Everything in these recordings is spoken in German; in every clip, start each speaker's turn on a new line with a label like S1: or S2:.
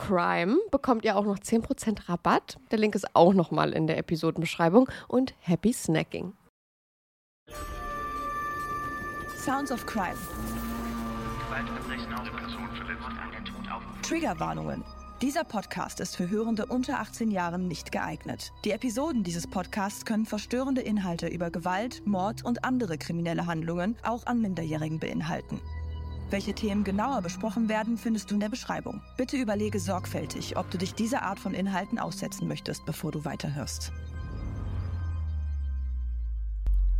S1: CRIME bekommt ihr auch noch 10% Rabatt. Der Link ist auch nochmal in der Episodenbeschreibung. Und happy snacking.
S2: Sounds of Crime. Triggerwarnungen. Dieser Podcast ist für Hörende unter 18 Jahren nicht geeignet. Die Episoden dieses Podcasts können verstörende Inhalte über Gewalt, Mord und andere kriminelle Handlungen auch an Minderjährigen beinhalten. Welche Themen genauer besprochen werden, findest du in der Beschreibung. Bitte überlege sorgfältig, ob du dich dieser Art von Inhalten aussetzen möchtest, bevor du weiterhörst.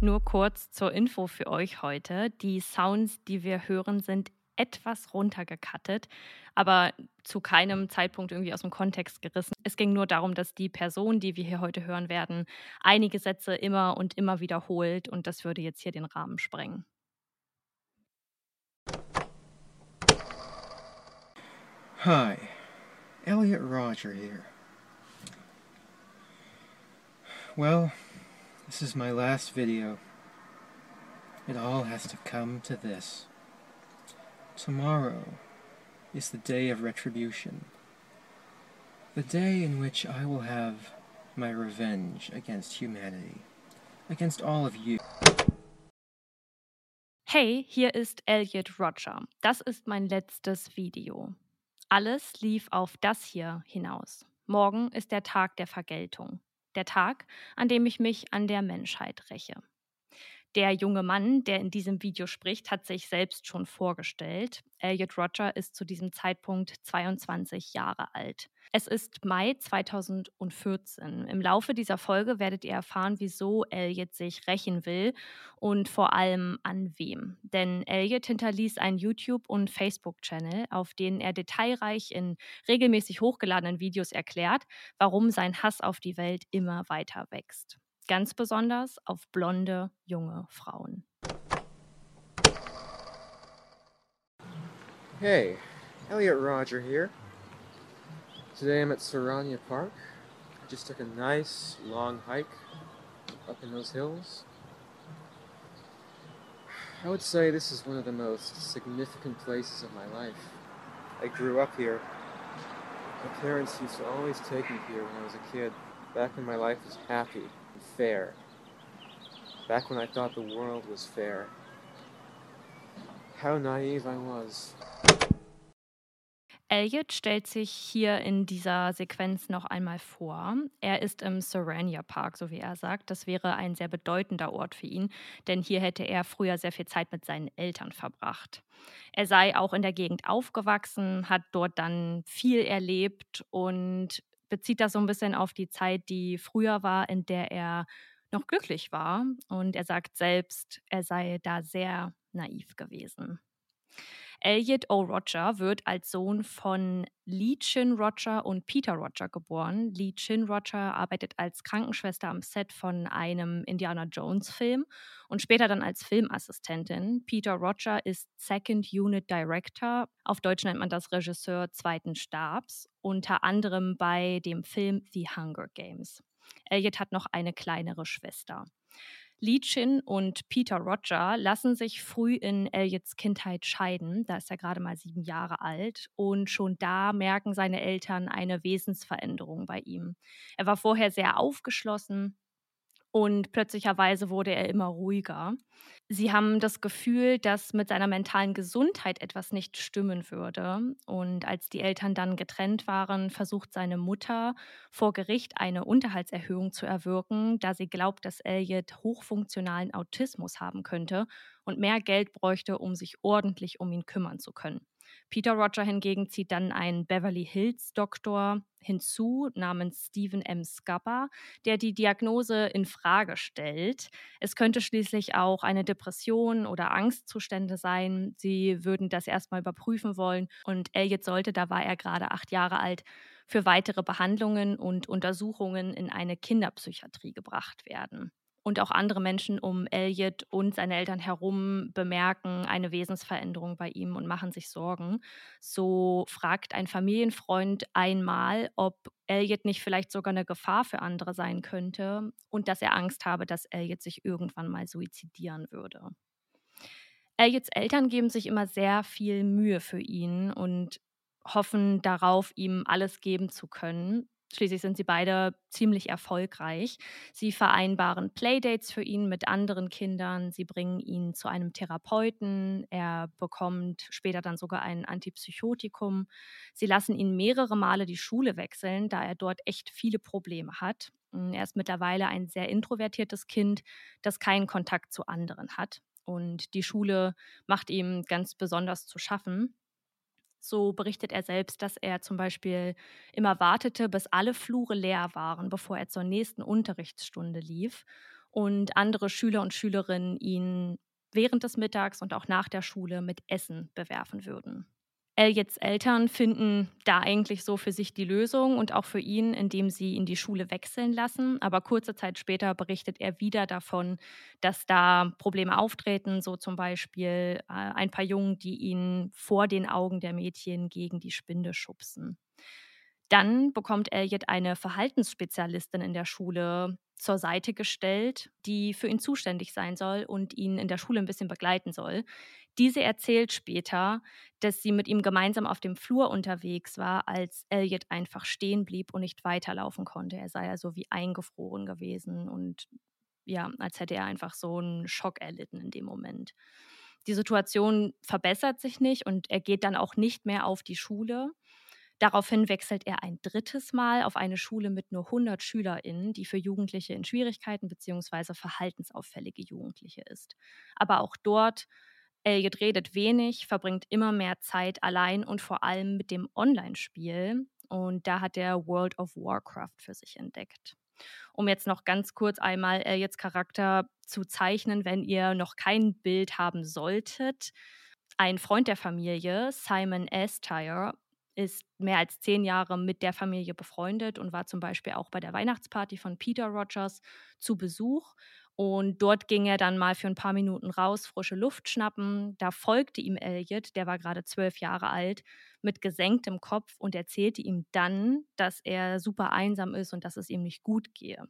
S3: Nur kurz zur Info für euch heute. Die Sounds, die wir hören, sind etwas runtergekattet, aber zu keinem Zeitpunkt irgendwie aus dem Kontext gerissen. Es ging nur darum, dass die Person, die wir hier heute hören werden, einige Sätze immer und immer wiederholt und das würde jetzt hier den Rahmen sprengen.
S4: Hi, Elliot Roger here. Well, this is my last video. It all has to come to this. Tomorrow is the day of retribution. The day in which I will have my revenge against humanity. Against all of you.
S3: Hey, hier ist Elliot Roger. Das ist mein letztes Video. Alles lief auf das hier hinaus. Morgen ist der Tag der Vergeltung. Der Tag, an dem ich mich an der Menschheit räche. Der junge Mann, der in diesem Video spricht, hat sich selbst schon vorgestellt. Elliot Roger ist zu diesem Zeitpunkt 22 Jahre alt. Es ist Mai 2014. Im Laufe dieser Folge werdet ihr erfahren, wieso Elliot sich rächen will und vor allem an wem. Denn Elliot hinterließ einen YouTube- und Facebook-Channel, auf denen er detailreich in regelmäßig hochgeladenen Videos erklärt, warum sein Hass auf die Welt immer weiter wächst ganz besonders auf blonde junge Frauen.
S4: Hey, Elliot Roger here. Today I'm at Sarania Park. I just took a nice long hike up in those hills. I would say this is one of the most significant places of my life. I grew up here. My parents used to always take me here when I was a kid, back when my life was happy fair. Back when I thought the world was fair. How naive I was.
S3: Elliot stellt sich hier in dieser Sequenz noch einmal vor. Er ist im Serania Park, so wie er sagt. Das wäre ein sehr bedeutender Ort für ihn, denn hier hätte er früher sehr viel Zeit mit seinen Eltern verbracht. Er sei auch in der Gegend aufgewachsen, hat dort dann viel erlebt und bezieht das so ein bisschen auf die Zeit, die früher war, in der er noch glücklich war. Und er sagt selbst, er sei da sehr naiv gewesen. Elliot O. Roger wird als Sohn von Lee Chin Roger und Peter Roger geboren. Lee Chin Roger arbeitet als Krankenschwester am Set von einem Indiana Jones Film und später dann als Filmassistentin. Peter Roger ist Second Unit Director, auf Deutsch nennt man das Regisseur zweiten Stabs, unter anderem bei dem Film The Hunger Games. Elliot hat noch eine kleinere Schwester. Lee Chin und Peter Roger lassen sich früh in Elliots Kindheit scheiden. Da ist er gerade mal sieben Jahre alt. Und schon da merken seine Eltern eine Wesensveränderung bei ihm. Er war vorher sehr aufgeschlossen, und plötzlicherweise wurde er immer ruhiger. Sie haben das Gefühl, dass mit seiner mentalen Gesundheit etwas nicht stimmen würde. Und als die Eltern dann getrennt waren, versucht seine Mutter vor Gericht eine Unterhaltserhöhung zu erwirken, da sie glaubt, dass Elliot hochfunktionalen Autismus haben könnte und mehr Geld bräuchte, um sich ordentlich um ihn kümmern zu können. Peter Roger hingegen zieht dann einen Beverly Hills Doktor hinzu namens Stephen M. Scupper, der die Diagnose in Frage stellt. Es könnte schließlich auch eine Depression oder Angstzustände sein. Sie würden das erstmal überprüfen wollen und Elliot sollte, da war er gerade acht Jahre alt, für weitere Behandlungen und Untersuchungen in eine Kinderpsychiatrie gebracht werden. Und auch andere Menschen um Elliot und seine Eltern herum bemerken eine Wesensveränderung bei ihm und machen sich Sorgen. So fragt ein Familienfreund einmal, ob Elliot nicht vielleicht sogar eine Gefahr für andere sein könnte und dass er Angst habe, dass Elliot sich irgendwann mal suizidieren würde. Elliots Eltern geben sich immer sehr viel Mühe für ihn und hoffen darauf, ihm alles geben zu können. Schließlich sind sie beide ziemlich erfolgreich. Sie vereinbaren Playdates für ihn mit anderen Kindern. Sie bringen ihn zu einem Therapeuten. Er bekommt später dann sogar ein Antipsychotikum. Sie lassen ihn mehrere Male die Schule wechseln, da er dort echt viele Probleme hat. Er ist mittlerweile ein sehr introvertiertes Kind, das keinen Kontakt zu anderen hat. Und die Schule macht ihm ganz besonders zu schaffen. So berichtet er selbst, dass er zum Beispiel immer wartete, bis alle Flure leer waren, bevor er zur nächsten Unterrichtsstunde lief und andere Schüler und Schülerinnen ihn während des Mittags und auch nach der Schule mit Essen bewerfen würden. Elliots Eltern finden da eigentlich so für sich die Lösung und auch für ihn, indem sie ihn die Schule wechseln lassen. Aber kurze Zeit später berichtet er wieder davon, dass da Probleme auftreten, so zum Beispiel äh, ein paar Jungen, die ihn vor den Augen der Mädchen gegen die Spinde schubsen. Dann bekommt Elliot eine Verhaltensspezialistin in der Schule zur Seite gestellt, die für ihn zuständig sein soll und ihn in der Schule ein bisschen begleiten soll. Diese erzählt später, dass sie mit ihm gemeinsam auf dem Flur unterwegs war, als Elliot einfach stehen blieb und nicht weiterlaufen konnte. Er sei also wie eingefroren gewesen und ja, als hätte er einfach so einen Schock erlitten in dem Moment. Die Situation verbessert sich nicht und er geht dann auch nicht mehr auf die Schule. Daraufhin wechselt er ein drittes Mal auf eine Schule mit nur 100 SchülerInnen, die für Jugendliche in Schwierigkeiten bzw. verhaltensauffällige Jugendliche ist. Aber auch dort, Elliot redet wenig, verbringt immer mehr Zeit allein und vor allem mit dem Online-Spiel. Und da hat er World of Warcraft für sich entdeckt. Um jetzt noch ganz kurz einmal Elliots Charakter zu zeichnen, wenn ihr noch kein Bild haben solltet. Ein Freund der Familie, Simon Astire, ist mehr als zehn Jahre mit der Familie befreundet und war zum Beispiel auch bei der Weihnachtsparty von Peter Rogers zu Besuch. Und dort ging er dann mal für ein paar Minuten raus, frische Luft schnappen. Da folgte ihm Elliot, der war gerade zwölf Jahre alt, mit gesenktem Kopf und erzählte ihm dann, dass er super einsam ist und dass es ihm nicht gut gehe.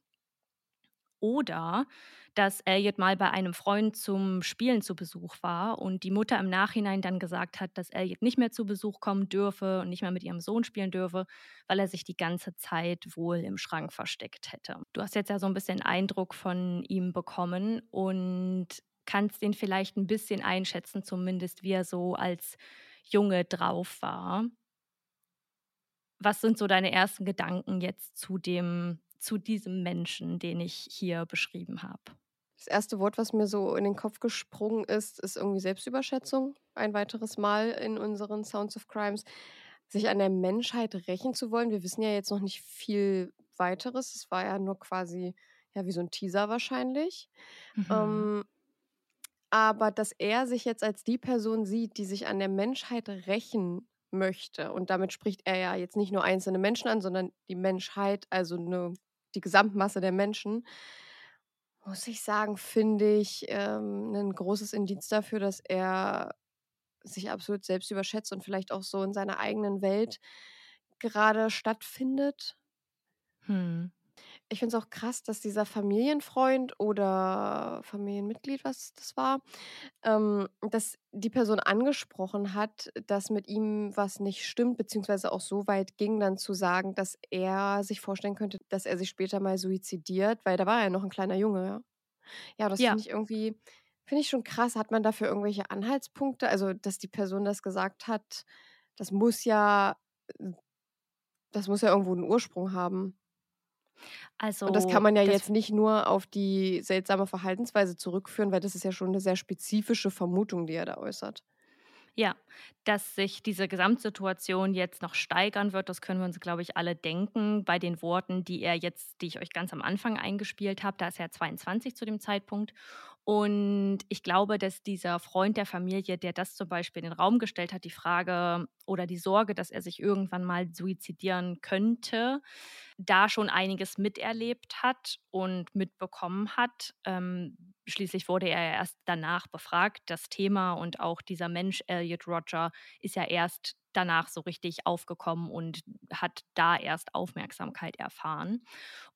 S3: Oder dass Elliot mal bei einem Freund zum Spielen zu Besuch war und die Mutter im Nachhinein dann gesagt hat, dass Elliot nicht mehr zu Besuch kommen dürfe und nicht mehr mit ihrem Sohn spielen dürfe, weil er sich die ganze Zeit wohl im Schrank versteckt hätte. Du hast jetzt ja so ein bisschen Eindruck von ihm bekommen und kannst den vielleicht ein bisschen einschätzen, zumindest wie er so als Junge drauf war. Was sind so deine ersten Gedanken jetzt zu dem zu diesem Menschen, den ich hier beschrieben habe?
S1: Das erste Wort, was mir so in den Kopf gesprungen ist, ist irgendwie Selbstüberschätzung. Ein weiteres Mal in unseren Sounds of Crimes. Sich an der Menschheit rächen zu wollen. Wir wissen ja jetzt noch nicht viel weiteres. Es war ja nur quasi, ja, wie so ein Teaser wahrscheinlich. Mhm. Ähm, aber dass er sich jetzt als die Person sieht, die sich an der Menschheit rächen möchte. Und damit spricht er ja jetzt nicht nur einzelne Menschen an, sondern die Menschheit, also eine die Gesamtmasse der Menschen, muss ich sagen, finde ich ähm, ein großes Indiz dafür, dass er sich absolut selbst überschätzt und vielleicht auch so in seiner eigenen Welt gerade stattfindet. Hm. Ich finde es auch krass, dass dieser Familienfreund oder Familienmitglied, was das war, ähm, dass die Person angesprochen hat, dass mit ihm was nicht stimmt, beziehungsweise auch so weit ging, dann zu sagen, dass er sich vorstellen könnte, dass er sich später mal suizidiert, weil da war er ja noch ein kleiner Junge, ja. Ja, das
S3: Ja.
S1: finde ich irgendwie, finde ich schon krass. Hat man dafür irgendwelche Anhaltspunkte? Also, dass die Person das gesagt hat, das muss ja, äh, das muss ja irgendwo einen Ursprung haben. Und das kann
S3: Also,
S1: man ja jetzt nicht nur auf die seltsame Verhaltensweise zurückführen, weil das ist ja schon eine sehr spezifische Vermutung, die er da äußert.
S3: Ja, dass sich diese Gesamtsituation jetzt noch steigern wird, das können wir uns, glaube ich, alle denken bei den Worten, die er jetzt die ich euch ganz am Anfang eingespielt habe. Da ist er 22 zu dem Zeitpunkt. Und ich glaube, dass dieser Freund der Familie, der das zum Beispiel in den Raum gestellt hat, die Frage oder die Sorge, dass er sich irgendwann mal suizidieren könnte, da schon einiges miterlebt hat und mitbekommen hat. Ähm, schließlich wurde er erst danach befragt. Das Thema und auch dieser Mensch, Elliot Roger, ist ja erst danach so richtig aufgekommen und hat da erst Aufmerksamkeit erfahren.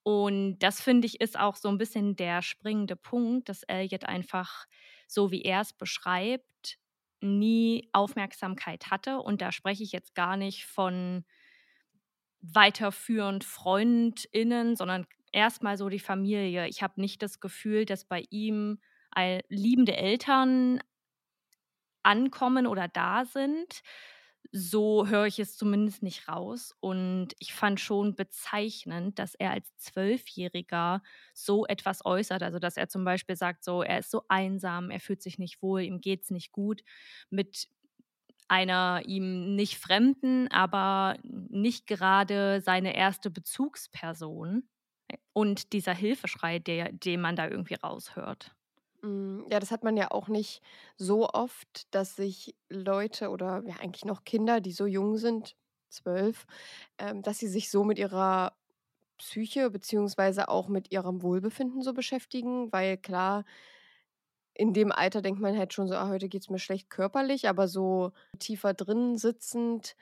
S3: Und das finde ich ist auch so ein bisschen der springende Punkt, dass Elliot einfach, so wie er es beschreibt, nie Aufmerksamkeit hatte. Und da spreche ich jetzt gar nicht von weiterführend FreundInnen, sondern erstmal so die Familie. Ich habe nicht das Gefühl, dass bei ihm liebende Eltern ankommen oder da sind. So höre ich es zumindest nicht raus. Und ich fand schon bezeichnend, dass er als Zwölfjähriger so etwas äußert. Also, dass er zum Beispiel sagt, so, er ist so einsam, er fühlt sich nicht wohl, ihm geht es nicht gut. Mit einer ihm nicht fremden, aber nicht gerade seine erste Bezugsperson. Und dieser Hilfeschrei, der, den man da irgendwie raushört.
S1: Mm, ja, das hat man ja auch nicht so oft, dass sich Leute oder ja eigentlich noch Kinder, die so jung sind, zwölf, ähm, dass sie sich so mit ihrer Psyche beziehungsweise auch mit ihrem Wohlbefinden so beschäftigen, weil klar, in dem Alter denkt man halt schon so, ah, heute geht es mir schlecht körperlich, aber so tiefer drin sitzend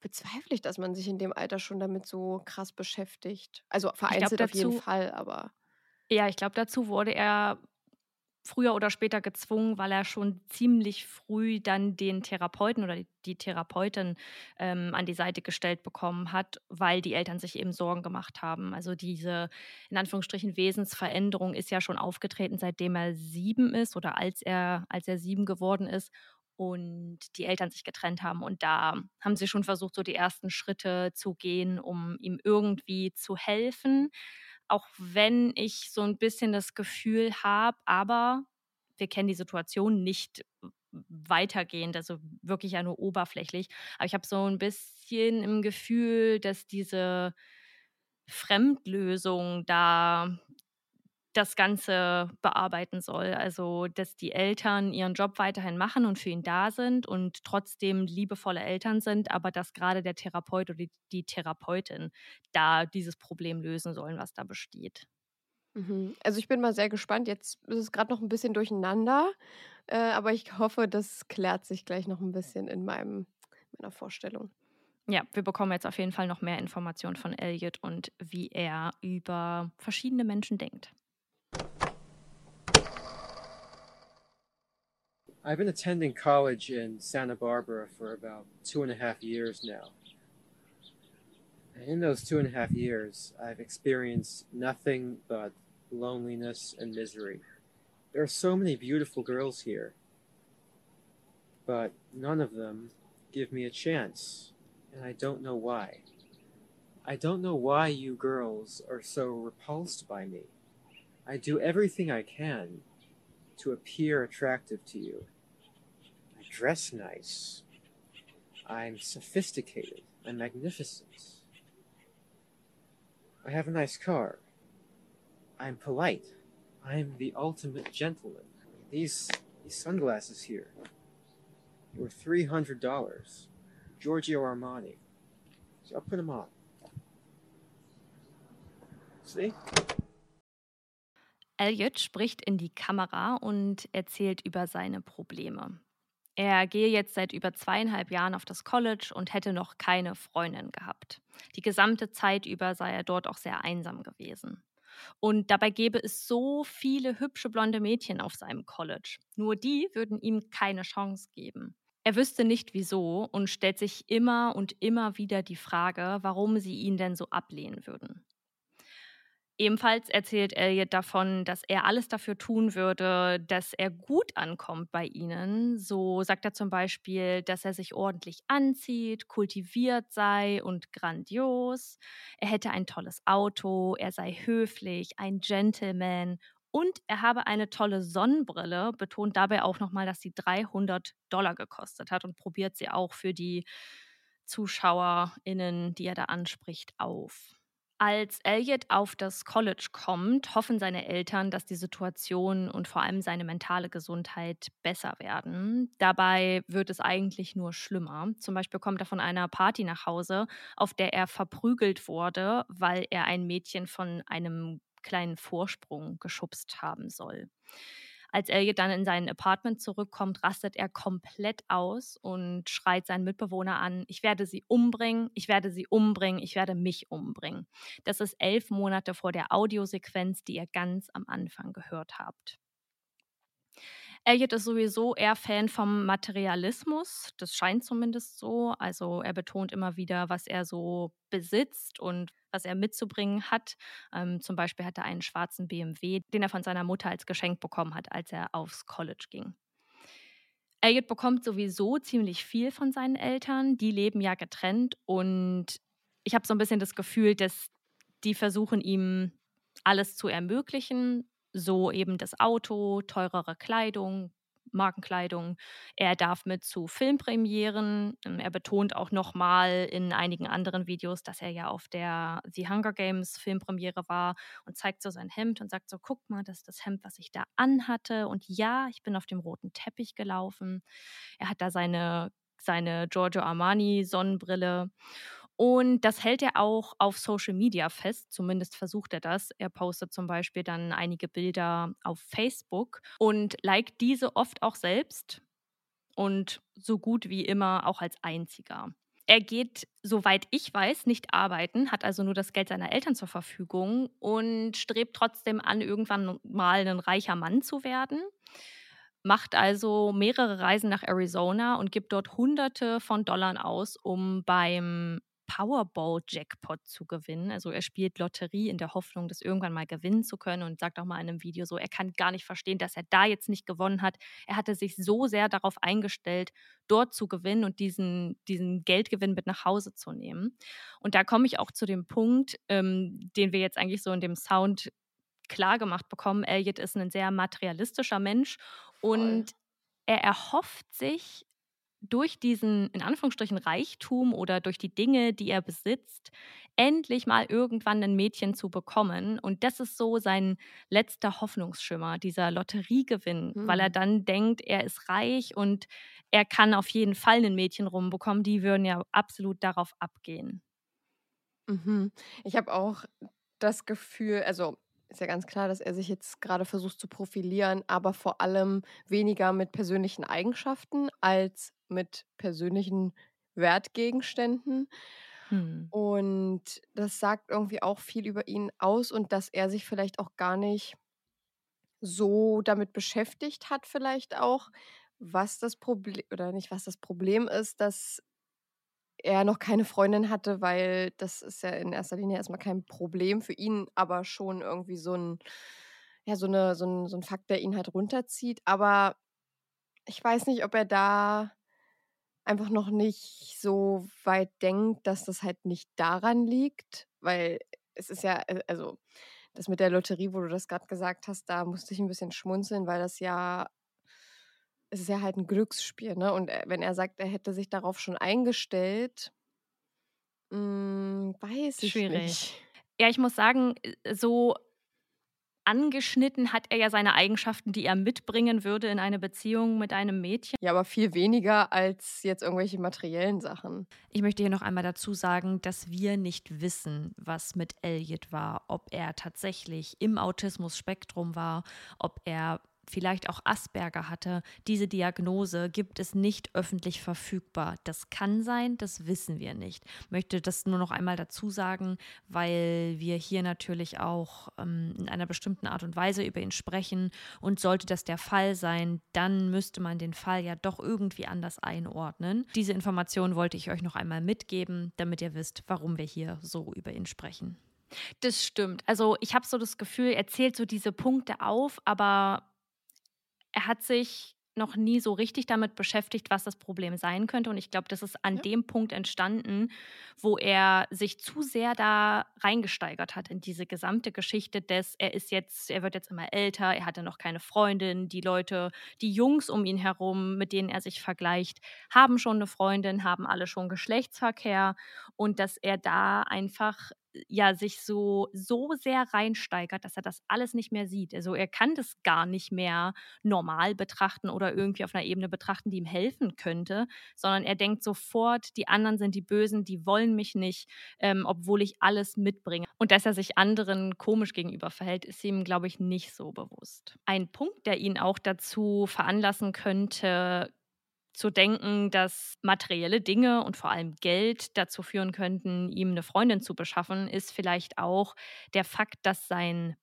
S1: bezweifle ich, dass man sich in dem Alter schon damit so krass beschäftigt. Also
S3: Ich glaube
S1: vereinzelt auf jeden
S3: dazu,
S1: Fall, aber
S3: ja, ich glaube dazu wurde er früher oder später gezwungen, weil er schon ziemlich früh dann den Therapeuten oder die Therapeutin ähm, an die Seite gestellt bekommen hat, weil die Eltern sich eben Sorgen gemacht haben. Also diese in Anführungsstrichen Wesensveränderung ist ja schon aufgetreten, seitdem er sieben ist oder als er als er sieben geworden ist. und die Eltern sich getrennt haben. Und da haben sie schon versucht, so die ersten Schritte zu gehen, um ihm irgendwie zu helfen. Auch wenn ich so ein bisschen das Gefühl habe, aber wir kennen die Situation nicht weitergehend, also wirklich ja nur oberflächlich. Aber ich habe so ein bisschen im Gefühl, dass diese Fremdlösung da das Ganze bearbeiten soll. Also, dass die Eltern ihren Job weiterhin machen und für ihn da sind und trotzdem liebevolle Eltern sind, aber dass gerade der Therapeut oder die, Therapeutin da dieses Problem lösen sollen, was da besteht.
S1: Mhm. Also ich bin mal sehr gespannt. Jetzt ist es gerade noch ein bisschen durcheinander, äh, aber ich hoffe, das klärt sich gleich noch ein bisschen in meinem, meiner Vorstellung.
S3: Ja, wir bekommen jetzt auf jeden Fall noch mehr Informationen von Elliot und wie er über verschiedene Menschen denkt.
S4: I've been attending college in Santa Barbara for about two and a half years now. In those two and a half years, I've experienced nothing but loneliness and misery. There are so many beautiful girls here, but none of them give me a chance, and I don't know why. I don't know why you girls are so repulsed by me. I do everything I can to appear attractive to you. Dress nice. I'm sophisticated. I'm magnificent. I have a nice car. I'm polite. I'm the ultimate gentleman. These these sunglasses here were three hundred dollars. Giorgio Armani. So I'll put them on. See?
S3: Elliot spricht in die Kamera und erzählt über seine Probleme. Er gehe jetzt seit über zweieinhalb Jahren auf das College und hätte noch keine Freundin gehabt. Die gesamte Zeit über sei er dort auch sehr einsam gewesen. Und dabei gäbe es so viele hübsche blonde Mädchen auf seinem College. Nur die würden ihm keine Chance geben. Er wüsste nicht wieso und stellt sich immer und immer wieder die Frage, warum sie ihn denn so ablehnen würden. Ebenfalls erzählt Elliot davon, dass er alles dafür tun würde, dass er gut ankommt bei ihnen. So sagt er zum Beispiel, dass er sich ordentlich anzieht, kultiviert sei und grandios. Er hätte ein tolles Auto, er sei höflich, ein Gentleman und er habe eine tolle Sonnenbrille, betont dabei auch nochmal, dass sie 300 Dollar gekostet hat und probiert sie auch für die ZuschauerInnen, die er da anspricht, auf. Als Elliot auf das College kommt, hoffen seine Eltern, dass die Situation und vor allem seine mentale Gesundheit besser werden. Dabei wird es eigentlich nur schlimmer. Zum Beispiel kommt er von einer Party nach Hause, auf der er verprügelt wurde, weil er ein Mädchen von einem kleinen Vorsprung geschubst haben soll. Als Elliot dann in sein Apartment zurückkommt, rastet er komplett aus und schreit seinen Mitbewohner an, ich werde sie umbringen, ich werde sie umbringen, ich werde mich umbringen. Das ist elf Monate vor der Audiosequenz, die ihr ganz am Anfang gehört habt. Elliot ist sowieso eher Fan vom Materialismus. Das scheint zumindest so. Also er betont immer wieder, was er so besitzt und was er mitzubringen hat. Ähm, zum Beispiel hat er einen schwarzen BMW, den er von seiner Mutter als Geschenk bekommen hat, als er aufs College ging. Elliot bekommt sowieso ziemlich viel von seinen Eltern. Die leben ja getrennt und ich habe so ein bisschen das Gefühl, dass die versuchen ihm alles zu ermöglichen, so eben das Auto, teurere Kleidung, Markenkleidung. Er darf mit zu Filmpremieren. Ähm, er betont auch nochmal in einigen anderen Videos, dass er ja auf der The Hunger Games Filmpremiere war und zeigt so sein Hemd und sagt so, guck mal, das ist das Hemd, was ich da anhatte. Und ja, ich bin auf dem roten Teppich gelaufen. Er hat da seine, seine Giorgio Armani Sonnenbrille. Und das hält er auch auf Social Media fest, zumindest versucht er das. Er postet zum Beispiel dann einige Bilder auf Facebook und liked diese oft auch selbst und so gut wie immer auch als einziger. Er geht, soweit ich weiß, nicht arbeiten, hat also nur das Geld seiner Eltern zur Verfügung und strebt trotzdem an, irgendwann mal ein reicher Mann zu werden. Macht also mehrere Reisen nach Arizona und gibt dort Hunderte von Dollar aus, um beim Powerball-Jackpot zu gewinnen. Also er spielt Lotterie in der Hoffnung, das irgendwann mal gewinnen zu können und sagt auch mal in einem Video so, er kann gar nicht verstehen, dass er da jetzt nicht gewonnen hat. Er hatte sich so sehr darauf eingestellt, dort zu gewinnen und diesen, diesen Geldgewinn mit nach Hause zu nehmen. Und da komme ich auch zu dem Punkt, ähm, den wir jetzt eigentlich so in dem Sound klar gemacht bekommen. Elliot ist ein sehr materialistischer Mensch und er erhofft sich durch diesen, in Anführungsstrichen, Reichtum oder durch die Dinge, die er besitzt, endlich mal irgendwann ein Mädchen zu bekommen. Und das ist so sein letzter Hoffnungsschimmer, dieser Lotteriegewinn, mhm. weil er hm. dann denkt, er ist reich und er kann auf jeden Fall ein Mädchen rumbekommen. Die würden ja absolut darauf abgehen.
S1: Mhm. Ich habe auch das Gefühl, also ist ja ganz klar, dass er sich jetzt gerade versucht zu profilieren, aber vor allem weniger mit persönlichen Eigenschaften als mit persönlichen Wertgegenständen. Hm. Und das sagt irgendwie auch viel über ihn aus und dass er sich vielleicht auch gar nicht so damit beschäftigt hat, vielleicht auch, was das Problem oder nicht, was das Problem ist, dass er noch keine Freundin hatte, weil das ist ja in erster Linie erstmal kein Problem für ihn, aber schon irgendwie so ein, ja, so, eine, so, ein, so ein Fakt, der ihn halt runterzieht. Aber ich weiß nicht, ob er da einfach noch nicht so weit denkt, dass das halt nicht daran liegt, weil es ist ja, äh, also das mit der Lotterie, wo du das gerade gesagt hast, da musste ich ein bisschen schmunzeln, weil das ja es ist ja halt ein Glücksspiel, ne? Und äh, wenn er sagt, er hätte sich darauf schon eingestellt, hm, weiß ich Schwierig. nicht.
S3: Ja, ich muss sagen, äh, so angeschnitten hat er ja seine Eigenschaften, die er mitbringen würde in eine Beziehung mit einem Mädchen.
S1: Ja, aber viel weniger als jetzt irgendwelche materiellen Sachen.
S3: Ich möchte hier noch einmal dazu sagen, dass wir nicht wissen, was mit Elliot war, ob er tatsächlich im Autismus-Spektrum war, ob er vielleicht auch Asperger hatte, diese Diagnose gibt es nicht öffentlich verfügbar. Das kann sein, das wissen wir nicht. Ich möchte das nur noch einmal dazu sagen, weil wir hier natürlich auch ähm, in einer bestimmten Art und Weise über ihn sprechen. Und sollte das der Fall sein, dann müsste man den Fall ja doch irgendwie anders einordnen. Diese Information wollte ich euch noch einmal mitgeben, damit ihr wisst, warum wir hier so über ihn sprechen. Das stimmt. Also ich habe so das Gefühl, er zählt so diese Punkte auf, aber er hat sich noch nie so richtig damit beschäftigt, was das Problem sein könnte. Und ich glaube, das ist an ja. dem Punkt entstanden, wo er sich zu sehr da reingesteigert hat in diese gesamte Geschichte des, er ist jetzt, er wird jetzt immer älter, er hatte noch keine Freundin, die Leute, die Jungs um ihn herum, mit denen er sich vergleicht, haben schon eine Freundin, haben alle schon Geschlechtsverkehr und dass er da einfach ja sich so so sehr reinsteigert, dass er das alles nicht mehr sieht. Also er kann das gar nicht mehr normal betrachten oder irgendwie auf einer Ebene betrachten, die ihm helfen könnte, sondern er denkt sofort, die anderen sind die Bösen, die wollen mich nicht, ähm, obwohl ich alles mitbringe. Und dass er sich anderen komisch gegenüber verhält, ist ihm, glaube ich, nicht so bewusst. Ein Punkt, der ihn auch dazu veranlassen könnte, zu denken, dass materielle Dinge und vor allem Geld dazu führen könnten, ihm eine Freundin zu beschaffen, ist vielleicht auch der Fakt, dass sein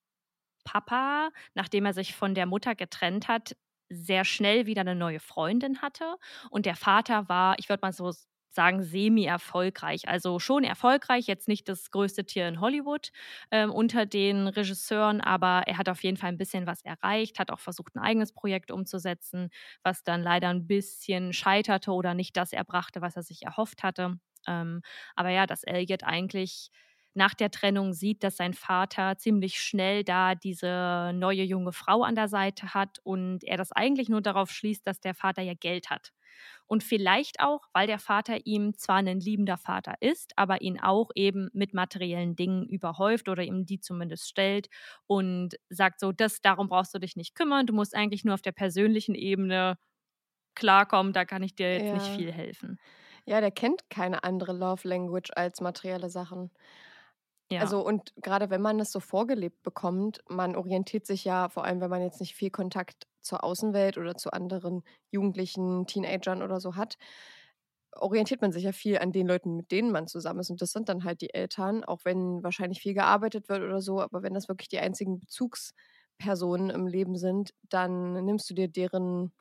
S3: Papa, nachdem er sich von der Mutter getrennt hat, sehr schnell wieder eine neue Freundin hatte. Und der Vater war, ich würde mal so sagen, semi-erfolgreich. Also schon erfolgreich, jetzt nicht das größte Tier in Hollywood ähm, unter den Regisseuren, aber er hat auf jeden Fall ein bisschen was erreicht, hat auch versucht, ein eigenes Projekt umzusetzen, was dann leider ein bisschen scheiterte oder nicht das erbrachte, was er sich erhofft hatte. Ähm, aber ja, dass Elliot eigentlich nach der Trennung sieht, dass sein Vater ziemlich schnell da diese neue junge Frau an der Seite hat und er das eigentlich nur darauf schließt, dass der Vater ja Geld hat. Und vielleicht auch, weil der Vater ihm zwar ein liebender Vater ist, aber ihn auch eben mit materiellen Dingen überhäuft oder ihm die zumindest stellt und sagt so, das, darum brauchst du dich nicht kümmern, du musst eigentlich nur auf der persönlichen Ebene klarkommen, da kann ich dir jetzt ja. nicht viel helfen.
S1: Ja, der kennt keine andere Love Language als materielle Sachen. Ja. Also und gerade wenn man es so vorgelebt bekommt, man orientiert sich ja, vor allem wenn man jetzt nicht viel Kontakt zur Außenwelt oder zu anderen Jugendlichen, Teenagern oder so hat, orientiert man sich ja viel an den Leuten, mit denen man zusammen ist. Und das sind dann halt die Eltern, auch wenn wahrscheinlich viel gearbeitet wird oder so, aber wenn das wirklich die einzigen Bezugspersonen im Leben sind, dann nimmst du dir deren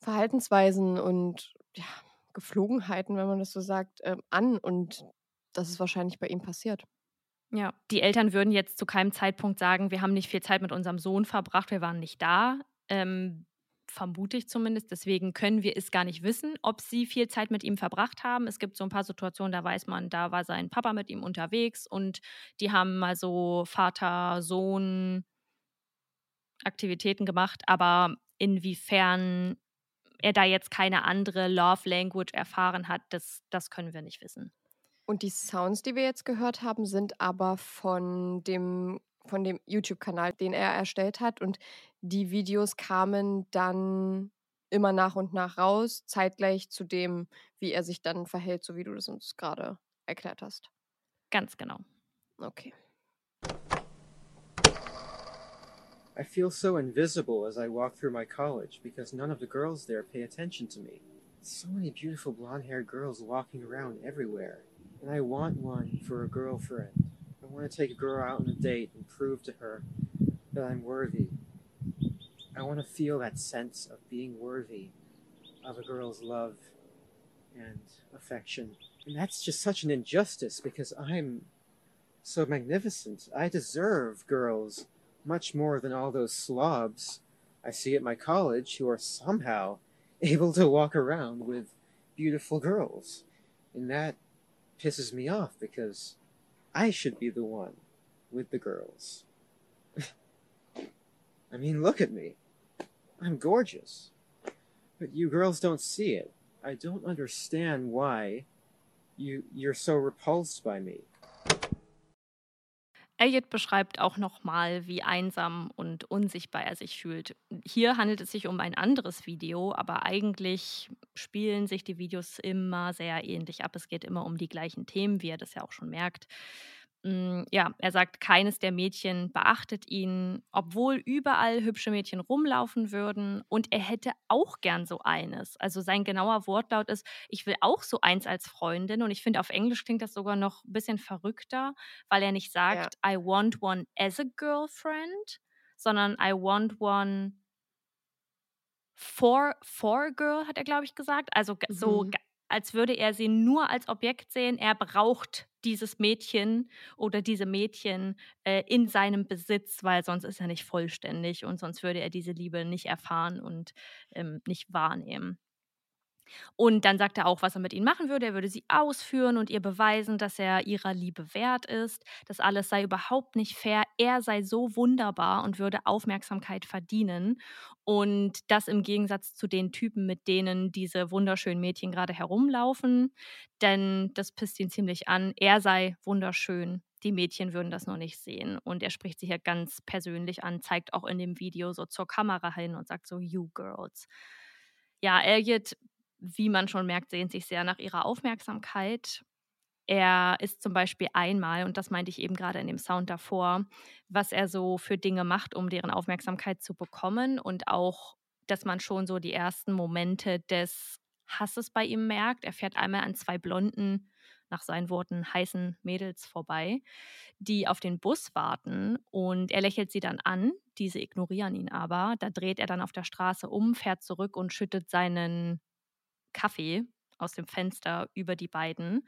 S1: Verhaltensweisen und ja, Geflogenheiten, wenn man das so sagt, äh, an und das ist wahrscheinlich bei ihm passiert.
S3: Ja, die Eltern würden jetzt zu keinem Zeitpunkt sagen, wir haben nicht viel Zeit mit unserem Sohn verbracht, wir waren nicht da. Ähm, vermute ich zumindest. Deswegen können wir es gar nicht wissen, ob sie viel Zeit mit ihm verbracht haben. Es gibt so ein paar Situationen, da weiß man, da war sein Papa mit ihm unterwegs und die haben mal so Vater-Sohn-Aktivitäten gemacht. Aber inwiefern er da jetzt keine andere Love Language erfahren hat, das, das können wir nicht wissen.
S1: Und die Sounds, die wir jetzt gehört haben, sind aber von dem, von dem YouTube-Kanal, den er erstellt hat. Und die Videos kamen dann immer nach und nach raus, zeitgleich zu dem, wie er sich dann verhält, so wie du das uns gerade erklärt hast.
S3: Ganz genau.
S1: Okay.
S4: I feel so invisible as I walk through my college because none of the girls there pay attention to me. So many beautiful blonde haired girls walking around everywhere. And I want one for a girlfriend. I want to take a girl out on a date and prove to her that I'm worthy. I want to feel that sense of being worthy of a girl's love and affection. And that's just such an injustice because I'm so magnificent. I deserve girls much more than all those slobs I see at my college who are somehow able to walk around with beautiful girls. And that pisses me off because I should be the one with the girls. I mean, look at me. I'm gorgeous. But you girls don't see it. I don't understand why you you're so repulsed by me.
S3: Elliot beschreibt auch nochmal, wie einsam und unsichtbar er sich fühlt. Hier handelt es sich um ein anderes Video, aber eigentlich spielen sich die Videos immer sehr ähnlich ab. Es geht immer um die gleichen Themen, wie er das ja auch schon merkt. Mm, ja, er sagt, keines der Mädchen beachtet ihn, obwohl überall hübsche Mädchen rumlaufen würden und er hätte auch gern so eines. Also sein genauer Wortlaut ist, ich will auch so eins als Freundin und ich finde auf Englisch klingt das sogar noch ein bisschen verrückter, weil er nicht sagt, ja. I want one as a girlfriend, sondern I want one for, for a girl, hat er, glaube ich, gesagt. Also so mhm als würde er sie nur als Objekt sehen. Er braucht dieses Mädchen oder diese Mädchen äh, in seinem Besitz, weil sonst ist er nicht vollständig und sonst würde er diese Liebe nicht erfahren und ähm, nicht wahrnehmen. Und dann sagt er auch, was er mit ihnen machen würde. Er würde sie ausführen und ihr beweisen, dass er ihrer Liebe wert ist. Das alles sei überhaupt nicht fair. Er sei so wunderbar und würde Aufmerksamkeit verdienen. Und das im Gegensatz zu den Typen, mit denen diese wunderschönen Mädchen gerade herumlaufen. Denn das pisst ihn ziemlich an. Er sei wunderschön. Die Mädchen würden das noch nicht sehen. Und er spricht sie hier ganz persönlich an, zeigt auch in dem Video so zur Kamera hin und sagt so, you girls. Ja, Elliot wie man schon merkt, sehnt sich sehr nach ihrer Aufmerksamkeit. Er ist zum Beispiel einmal, und das meinte ich eben gerade in dem Sound davor, was er so für Dinge macht, um deren Aufmerksamkeit zu bekommen und auch, dass man schon so die ersten Momente des Hasses bei ihm merkt. Er fährt einmal an zwei blonden, nach seinen Worten heißen Mädels vorbei, die auf den Bus warten und er lächelt sie dann an. Diese ignorieren ihn aber. Da dreht er dann auf der Straße um, fährt zurück und schüttet seinen Kaffee aus dem Fenster über die beiden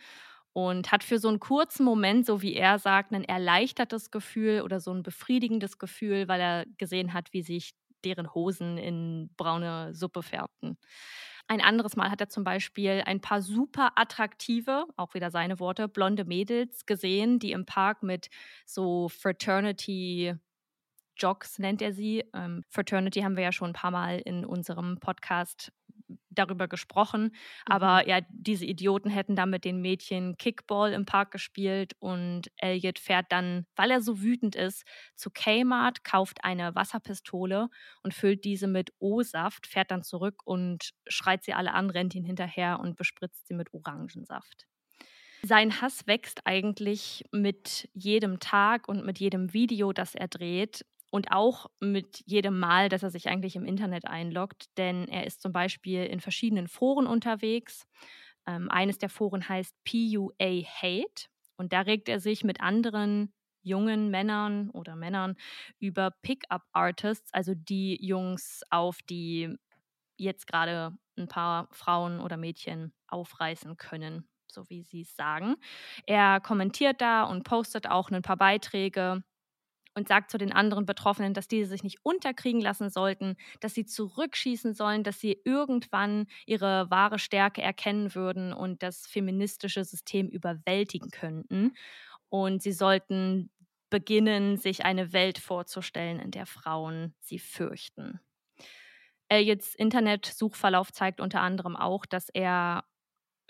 S3: und hat für so einen kurzen Moment, so wie er sagt, ein erleichtertes Gefühl oder so ein befriedigendes Gefühl, weil er gesehen hat, wie sich deren Hosen in braune Suppe färbten. Ein anderes Mal hat er zum Beispiel ein paar super attraktive, auch wieder seine Worte, blonde Mädels gesehen, die im Park mit so Fraternity Jogs nennt er sie. Ähm, Fraternity haben wir ja schon ein paar Mal in unserem Podcast darüber gesprochen. Mhm. Aber ja, diese Idioten hätten da mit den Mädchen Kickball im Park gespielt und Elliot fährt dann, weil er so wütend ist, zu Kmart, kauft eine Wasserpistole und füllt diese mit O-Saft, fährt dann zurück und schreit sie alle an, rennt ihn hinterher und bespritzt sie mit Orangensaft. Sein Hass wächst eigentlich mit jedem Tag und mit jedem Video, das er dreht und auch mit jedem Mal, dass er sich eigentlich im Internet einloggt, denn er ist zum Beispiel in verschiedenen Foren unterwegs. Ähm, eines der Foren heißt PUA Hate und da regt er sich mit anderen jungen Männern oder Männern über Pickup Artists, also die Jungs auf, die jetzt gerade ein paar Frauen oder Mädchen aufreißen können. so wie sie es sagen. Er kommentiert da und postet auch ein paar Beiträge und sagt zu den anderen Betroffenen, dass diese sich nicht unterkriegen lassen sollten, dass sie zurückschießen sollen, dass sie irgendwann ihre wahre Stärke erkennen würden und das feministische System überwältigen könnten. Und sie sollten beginnen, sich eine Welt vorzustellen, in der Frauen sie fürchten. Elliots Internet-Suchverlauf zeigt unter anderem auch, dass er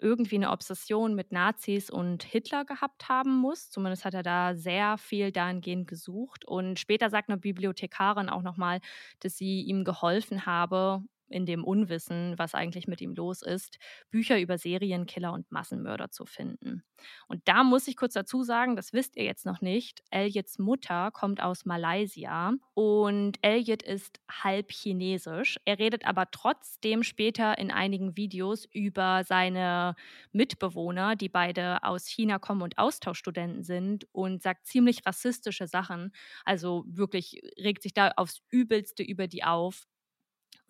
S3: irgendwie eine Obsession mit Nazis und Hitler gehabt haben muss. Zumindest hat er da sehr viel dahingehend gesucht. Und später sagt eine Bibliothekarin auch nochmal, dass sie ihm geholfen habe, in dem Unwissen, was eigentlich mit ihm los ist, Bücher über Serienkiller und Massenmörder zu finden. Und da muss ich kurz dazu sagen, das wisst ihr jetzt noch nicht, Eliots Mutter kommt aus Malaysia und Elliot ist halb chinesisch. Er redet aber trotzdem später in einigen Videos über seine Mitbewohner, die beide aus China kommen und Austauschstudenten sind und sagt ziemlich rassistische Sachen. Also wirklich regt sich da aufs Übelste über die auf.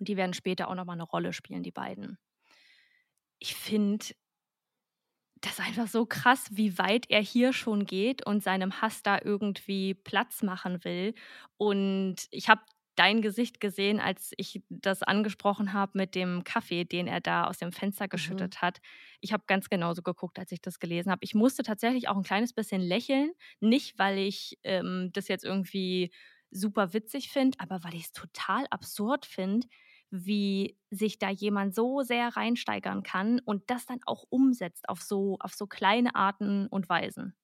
S3: Und die werden später auch nochmal eine Rolle spielen, die beiden. Ich finde das einfach so krass, wie weit er hier schon geht und seinem Hass da irgendwie Platz machen will. Und ich habe dein Gesicht gesehen, als ich das angesprochen habe mit dem Kaffee, den er da aus dem Fenster mhm. geschüttet mhm. hat. Ich habe ganz genauso geguckt, als ich das gelesen habe. Ich musste tatsächlich auch ein kleines bisschen lächeln. Nicht, weil ich ähm, das jetzt irgendwie super witzig finde, aber weil ich es total absurd finde, wie sich da jemand so sehr reinsteigern kann und das dann auch umsetzt auf so, auf so kleine Arten und Weisen.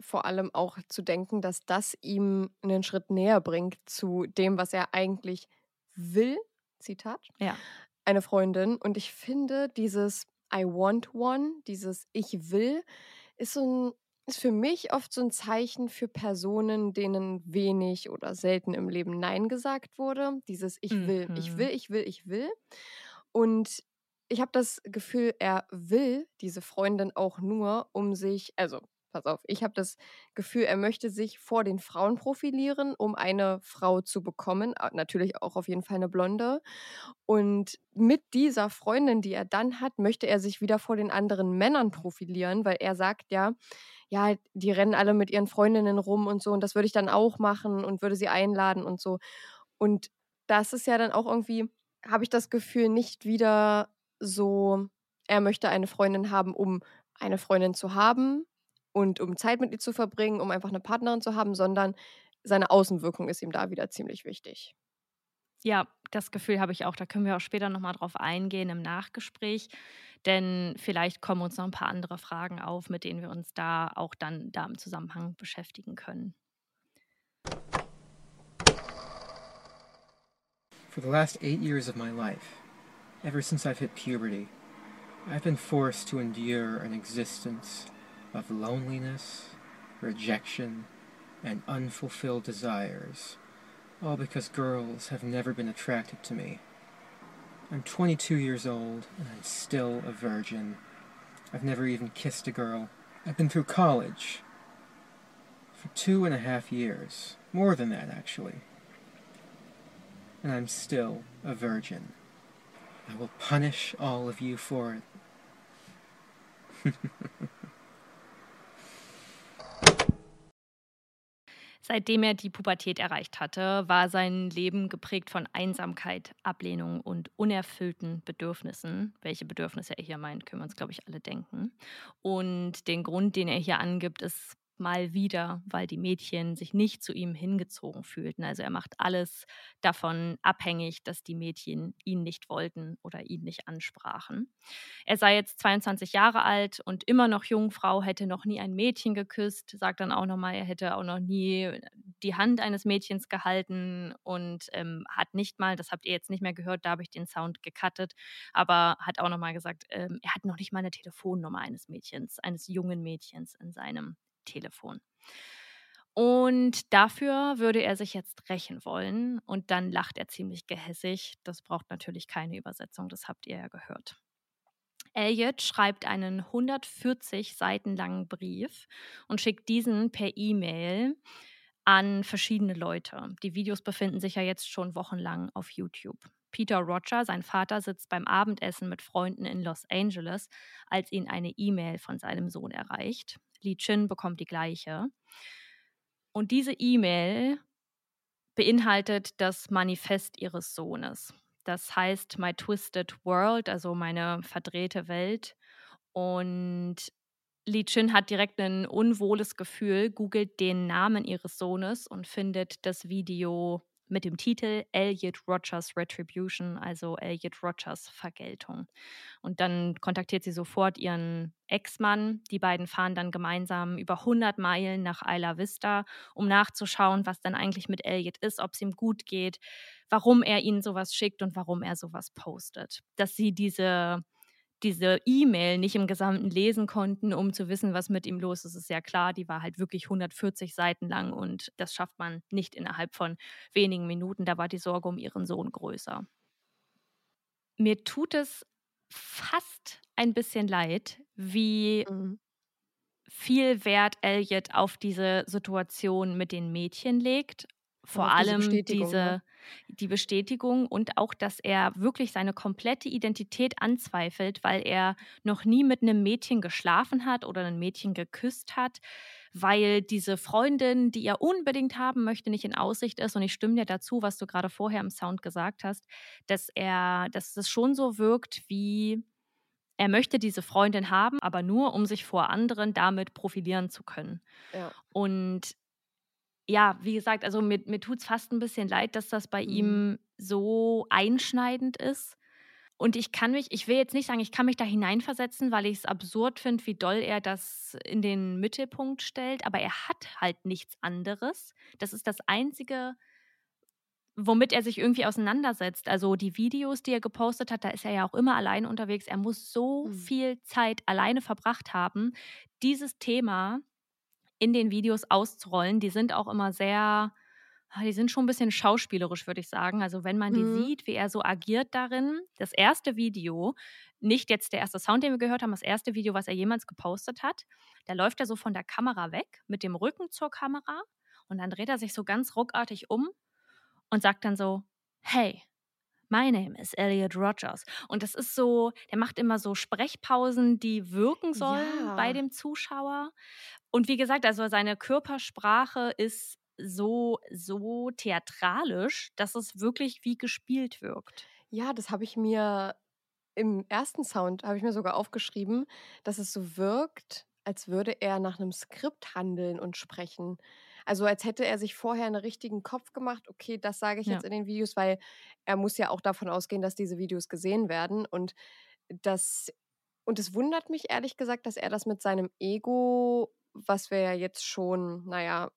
S1: Vor allem auch zu denken, dass das ihm einen Schritt näher bringt zu dem, was er eigentlich will. Zitat.
S3: Ja.
S1: Eine Freundin. Und ich finde, dieses I want one, dieses Ich will, ist so ein ist für mich oft so ein Zeichen für Personen, denen wenig oder selten im Leben Nein gesagt wurde. Dieses Ich will, mhm. ich will, ich will, ich will. Und ich habe das Gefühl, er will diese Freundin auch nur, um sich, also pass auf, ich habe das Gefühl, er möchte sich vor den Frauen profilieren, um eine Frau zu bekommen. Natürlich auch auf jeden Fall eine Blonde. Und mit dieser Freundin, die er dann hat, möchte er sich wieder vor den anderen Männern profilieren, weil er sagt ja, ja, die rennen alle mit ihren Freundinnen rum und so und das würde ich dann auch machen und würde sie einladen und so. Und das ist ja dann auch irgendwie, habe ich das Gefühl, nicht wieder so, er möchte eine Freundin haben, um eine Freundin zu haben und um Zeit mit ihr zu verbringen, um einfach eine Partnerin zu haben, sondern seine Außenwirkung ist ihm da wieder ziemlich wichtig.
S3: Ja, das Gefühl habe ich auch. Da können wir auch später nochmal drauf eingehen im Nachgespräch. Denn vielleicht kommen uns noch ein paar andere Fragen auf, mit denen wir uns da auch dann da im Zusammenhang beschäftigen können.
S4: For the last eight years of my life, ever since I've hit puberty, I've been forced to endure an existence of loneliness, rejection, and unfulfilled desires, all because girls have never been attracted to me. I'm 22 years old, and I'm still a virgin. I've never even kissed a girl. I've been through college for two and a half years. More than that, actually. And I'm still a virgin. I will punish all of you for it.
S3: Seitdem er die Pubertät erreicht hatte, war sein Leben geprägt von Einsamkeit, Ablehnung und unerfüllten Bedürfnissen. Welche Bedürfnisse er hier meint, können wir uns, glaube ich, alle denken. Und den Grund, den er hier angibt, ist mal wieder, weil die Mädchen sich nicht zu ihm hingezogen fühlten. Also er macht alles davon abhängig, dass die Mädchen ihn nicht wollten oder ihn nicht ansprachen. Er sei jetzt 22 Jahre alt und immer noch Jungfrau, hätte noch nie ein Mädchen geküsst, sagt dann auch nochmal, er hätte auch noch nie die Hand eines Mädchens gehalten und ähm, hat nicht mal, das habt ihr jetzt nicht mehr gehört, da habe ich den Sound gecuttet, aber hat auch nochmal gesagt, ähm, er hat noch nicht mal eine Telefonnummer eines Mädchens, eines jungen Mädchens in seinem Telefon. Und dafür würde er sich jetzt rächen wollen. Und dann lacht er ziemlich gehässig. Das braucht natürlich keine Übersetzung, das habt ihr ja gehört. Elliot schreibt einen 140 Seiten langen Brief und schickt diesen per E-Mail an verschiedene Leute. Die Videos befinden sich ja jetzt schon wochenlang auf YouTube. Peter Roger, sein Vater, sitzt beim Abendessen mit Freunden in Los Angeles, als ihn eine E-Mail von seinem Sohn erreicht. Li Chin bekommt die gleiche. Und diese E-Mail beinhaltet das Manifest ihres Sohnes. Das heißt My Twisted World, also meine verdrehte Welt. Und Li Chin hat direkt ein unwohles Gefühl, googelt den Namen ihres Sohnes und findet das Video mit dem Titel Elliot Rogers Retribution, also Elliot Rogers Vergeltung. Und dann kontaktiert sie sofort ihren Ex-Mann. Die beiden fahren dann gemeinsam über 100 Meilen nach Isla Vista, um nachzuschauen, was dann eigentlich mit Elliot ist, ob es ihm gut geht, warum er ihnen sowas schickt und warum er sowas postet. Dass sie diese diese E-Mail nicht im Gesamten lesen konnten, um zu wissen, was mit ihm los ist, ist ja klar. Die war halt wirklich 140 Seiten lang und das schafft man nicht innerhalb von wenigen Minuten. Da war die Sorge um ihren Sohn größer. Mir tut es fast ein bisschen leid, wie mhm. viel Wert Elliot auf diese Situation mit den Mädchen legt vor allem diese, Bestätigung, diese ne? die Bestätigung und auch, dass er wirklich seine komplette Identität anzweifelt, weil er noch nie mit einem Mädchen geschlafen hat oder ein Mädchen geküsst hat, weil diese Freundin, die er unbedingt haben möchte, nicht in Aussicht ist. Und ich stimme dir dazu, was du gerade vorher im Sound gesagt hast, dass er, dass es schon so wirkt wie er möchte diese Freundin haben, aber nur, um sich vor anderen damit profilieren zu können. Ja. Und ja, wie gesagt, also mir, mir tut es fast ein bisschen leid, dass das bei mhm. ihm so einschneidend ist. Und ich kann mich, ich will jetzt nicht sagen, ich kann mich da hineinversetzen, weil ich es absurd finde, wie doll er das in den Mittelpunkt stellt. Aber er hat halt nichts anderes. Das ist das Einzige, womit er sich irgendwie auseinandersetzt. Also die Videos, die er gepostet hat, da ist er ja auch immer allein unterwegs. Er muss so mhm. viel Zeit alleine verbracht haben, dieses Thema in den Videos auszurollen. Die sind auch immer sehr, ah, die sind schon ein bisschen schauspielerisch, würde ich sagen. Also wenn man die mhm. sieht, wie er so agiert darin. Das erste Video, nicht jetzt der erste Sound, den wir gehört haben, das erste Video, was er jemals gepostet hat, da läuft er so von der Kamera weg, mit dem Rücken zur Kamera und dann dreht er sich so ganz ruckartig um und sagt dann so, hey, My name is Elliot Rogers. Und das ist so, der macht immer so Sprechpausen, die wirken sollen ja. bei dem Zuschauer. Und wie gesagt, also seine Körpersprache ist so, so theatralisch, dass es wirklich wie gespielt wirkt.
S1: Ja, das habe ich mir im ersten Sound, habe ich mir sogar aufgeschrieben, dass es so wirkt, als würde er nach einem Skript handeln und sprechen. Also als hätte er sich vorher einen richtigen Kopf gemacht, okay, das sage ich ja. jetzt in den Videos, weil er muss ja auch davon ausgehen, dass diese Videos gesehen werden und das und es wundert mich ehrlich gesagt, dass er das mit seinem Ego, was wir ja jetzt schon, naja,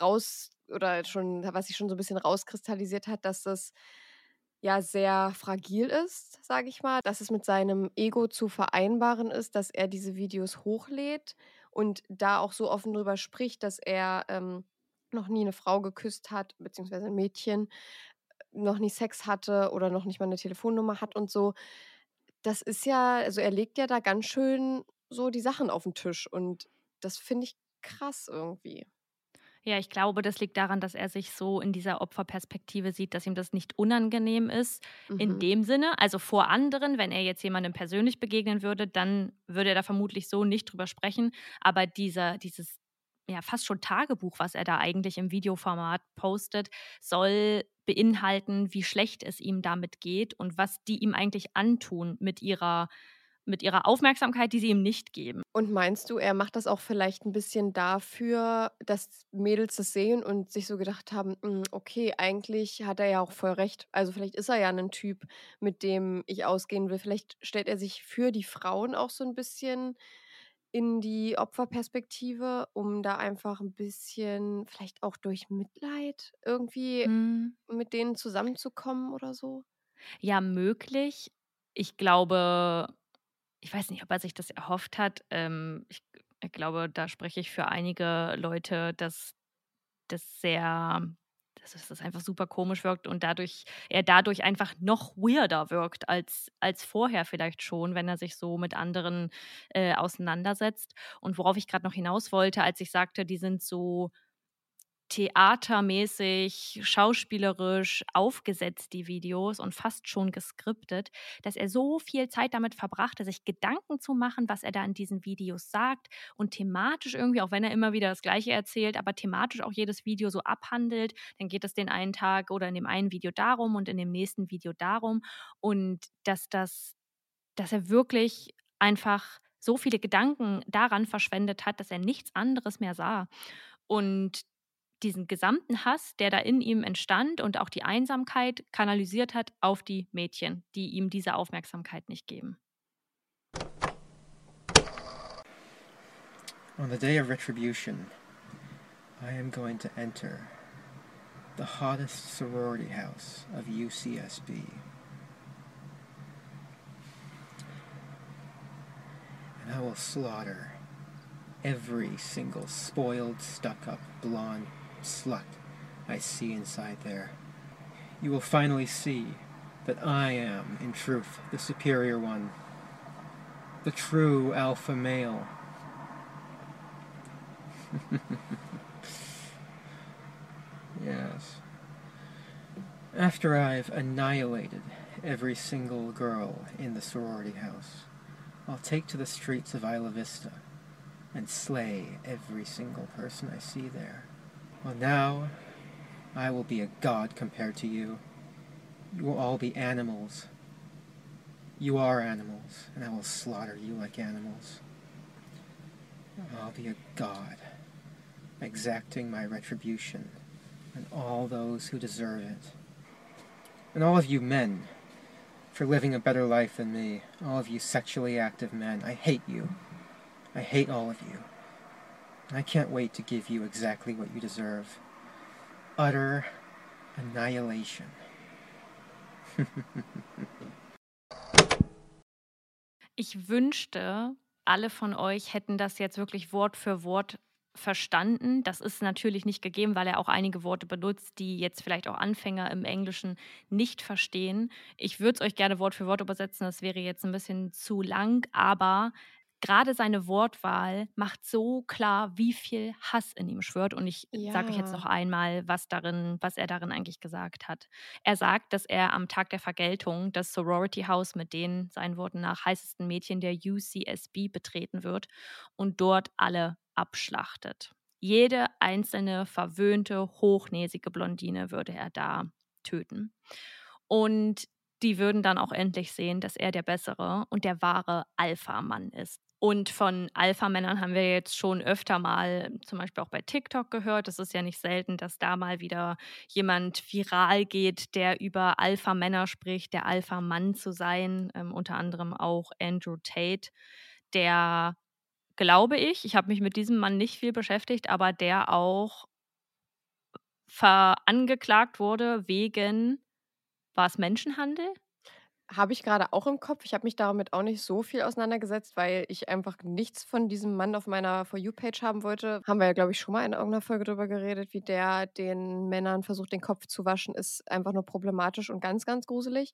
S1: raus oder schon, was sich schon so ein bisschen rauskristallisiert hat, dass das ja sehr fragil ist, sage ich mal, dass es mit seinem Ego zu vereinbaren ist, dass er diese Videos hochlädt und da auch so offen drüber spricht, dass er ähm, noch nie eine Frau geküsst hat, beziehungsweise ein Mädchen, noch nie Sex hatte oder noch nicht mal eine Telefonnummer hat und so. Das ist ja, also er legt ja da ganz schön so die Sachen auf den Tisch und das finde ich krass irgendwie.
S3: Ja, ich glaube, das liegt daran, dass er sich so in dieser Opferperspektive sieht, dass ihm das nicht unangenehm ist. Mhm. In dem Sinne, also vor anderen, wenn er jetzt jemandem persönlich begegnen würde, dann würde er da vermutlich so nicht drüber sprechen. Aber dieser, dieses ja fast schon Tagebuch, was er da eigentlich im Videoformat postet, soll beinhalten, wie schlecht es ihm damit geht und was die ihm eigentlich antun mit ihrer mit ihrer Aufmerksamkeit, die sie ihm nicht geben.
S1: Und meinst du, er macht das auch vielleicht ein bisschen dafür, dass Mädels das sehen und sich so gedacht haben, hm, okay, eigentlich hat er ja auch voll recht. Also vielleicht ist er ja ein Typ, mit dem ich ausgehen will. Vielleicht stellt er sich für die Frauen auch so ein bisschen in die Opferperspektive, um da einfach ein bisschen, vielleicht auch durch Mitleid irgendwie mhm. mit denen zusammenzukommen oder so?
S3: Ja, möglich. Ich glaube, ich weiß nicht, ob er sich das erhofft hat. Ähm, ich, ich, glaube, da spreche ich für einige Leute, dass das sehr, dass das einfach super komisch wirkt und dadurch er dadurch einfach noch weirder wirkt als, als vorher vielleicht schon, wenn er sich so mit anderen äh, auseinandersetzt. Und worauf ich gerade noch hinaus wollte, als ich sagte, die sind so theatermäßig, schauspielerisch aufgesetzt, die Videos und fast schon geskriptet, dass er so viel Zeit damit verbrachte, sich Gedanken zu machen, was er da in diesen Videos sagt und thematisch irgendwie, auch wenn er immer wieder das Gleiche erzählt, aber thematisch auch jedes Video so abhandelt. Dann geht es den einen Tag oder in dem einen Video darum und in dem nächsten Video darum. Und dass das, dass er wirklich einfach so viele Gedanken daran verschwendet hat, dass er nichts anderes mehr sah. Und diesen gesamten Hass, der da in ihm entstand und auch die Einsamkeit kanalisiert hat auf die Mädchen, die ihm diese Aufmerksamkeit nicht geben.
S4: On the day of retribution, I am going to enter the hottest sorority house of UCSB. And I will slaughter every single spoiled, stuck up, blonde slut I see inside there. You will finally see that I am, in truth, the superior one, the true alpha male. yes. After I've annihilated every single girl in the sorority house, I'll take to the streets of Isla Vista and slay every single person I see there. Well, now I will be a god compared to you. You will all be animals. You are animals, and I will slaughter you like animals. I'll be a god, exacting my retribution on all those who deserve it. And all of you men, for living a better life than me, all of you sexually active men, I hate you. I hate all of you. I can't wait to give you exactly what you deserve utter annihilation.
S3: ich wünschte, alle von euch hätten das jetzt wirklich Wort für Wort verstanden. Das ist natürlich nicht gegeben, weil er auch einige Worte benutzt, die jetzt vielleicht auch Anfänger im Englischen nicht verstehen. Ich würde es euch gerne Wort für Wort übersetzen, das wäre jetzt ein bisschen zu lang, aber gerade seine Wortwahl macht so klar, wie viel Hass in ihm schwört. Und ich ja. sage euch jetzt noch einmal, was darin, was er darin eigentlich gesagt hat. Er sagt, dass er am Tag der Vergeltung das Sorority House mit den, seinen Worten nach, heißesten Mädchen der UCSB betreten wird und dort alle abschlachtet. Jede einzelne verwöhnte, hochnäsige Blondine würde er da töten. Und die würden dann auch endlich sehen, dass er der bessere und der wahre Alpha-Mann ist. Und von Alpha-Männern haben wir jetzt schon öfter mal, zum Beispiel auch bei TikTok gehört. Es ist ja nicht selten, dass da mal wieder jemand viral geht, der über Alpha-Männer spricht, der Alpha-Mann zu sein. Ähm, unter anderem auch Andrew Tate, der, glaube ich, ich habe mich mit diesem Mann nicht viel beschäftigt, aber der auch angeklagt wurde wegen, war es Menschenhandel?
S1: Habe ich gerade auch im Kopf. Ich habe mich damit auch nicht so viel auseinandergesetzt, weil ich einfach nichts von diesem Mann auf meiner For You-Page haben wollte. Haben wir ja, glaube ich, schon mal in irgendeiner Folge drüber geredet, wie der den Männern versucht, den Kopf zu waschen, ist einfach nur problematisch und ganz, ganz gruselig.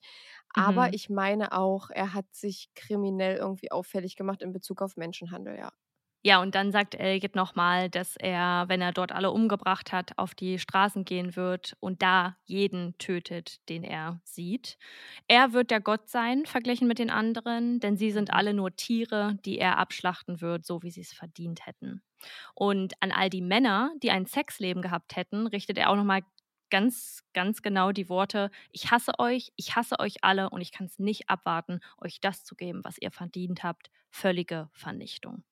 S1: Aber mhm. ich meine auch, er hat sich kriminell irgendwie auffällig gemacht in Bezug auf Menschenhandel, ja.
S3: Ja, und dann sagt Elgit nochmal, dass er, wenn er dort alle umgebracht hat, auf die Straßen gehen wird und da jeden tötet, den er sieht. Er wird der Gott sein, verglichen mit den anderen, denn sie sind alle nur Tiere, die er abschlachten wird, so wie sie es verdient hätten. Und an all die Männer, die ein Sexleben gehabt hätten, richtet er auch nochmal ganz, ganz genau die Worte, ich hasse euch, ich hasse euch alle und ich kann es nicht abwarten, euch das zu geben, was ihr verdient habt. Völlige Vernichtung.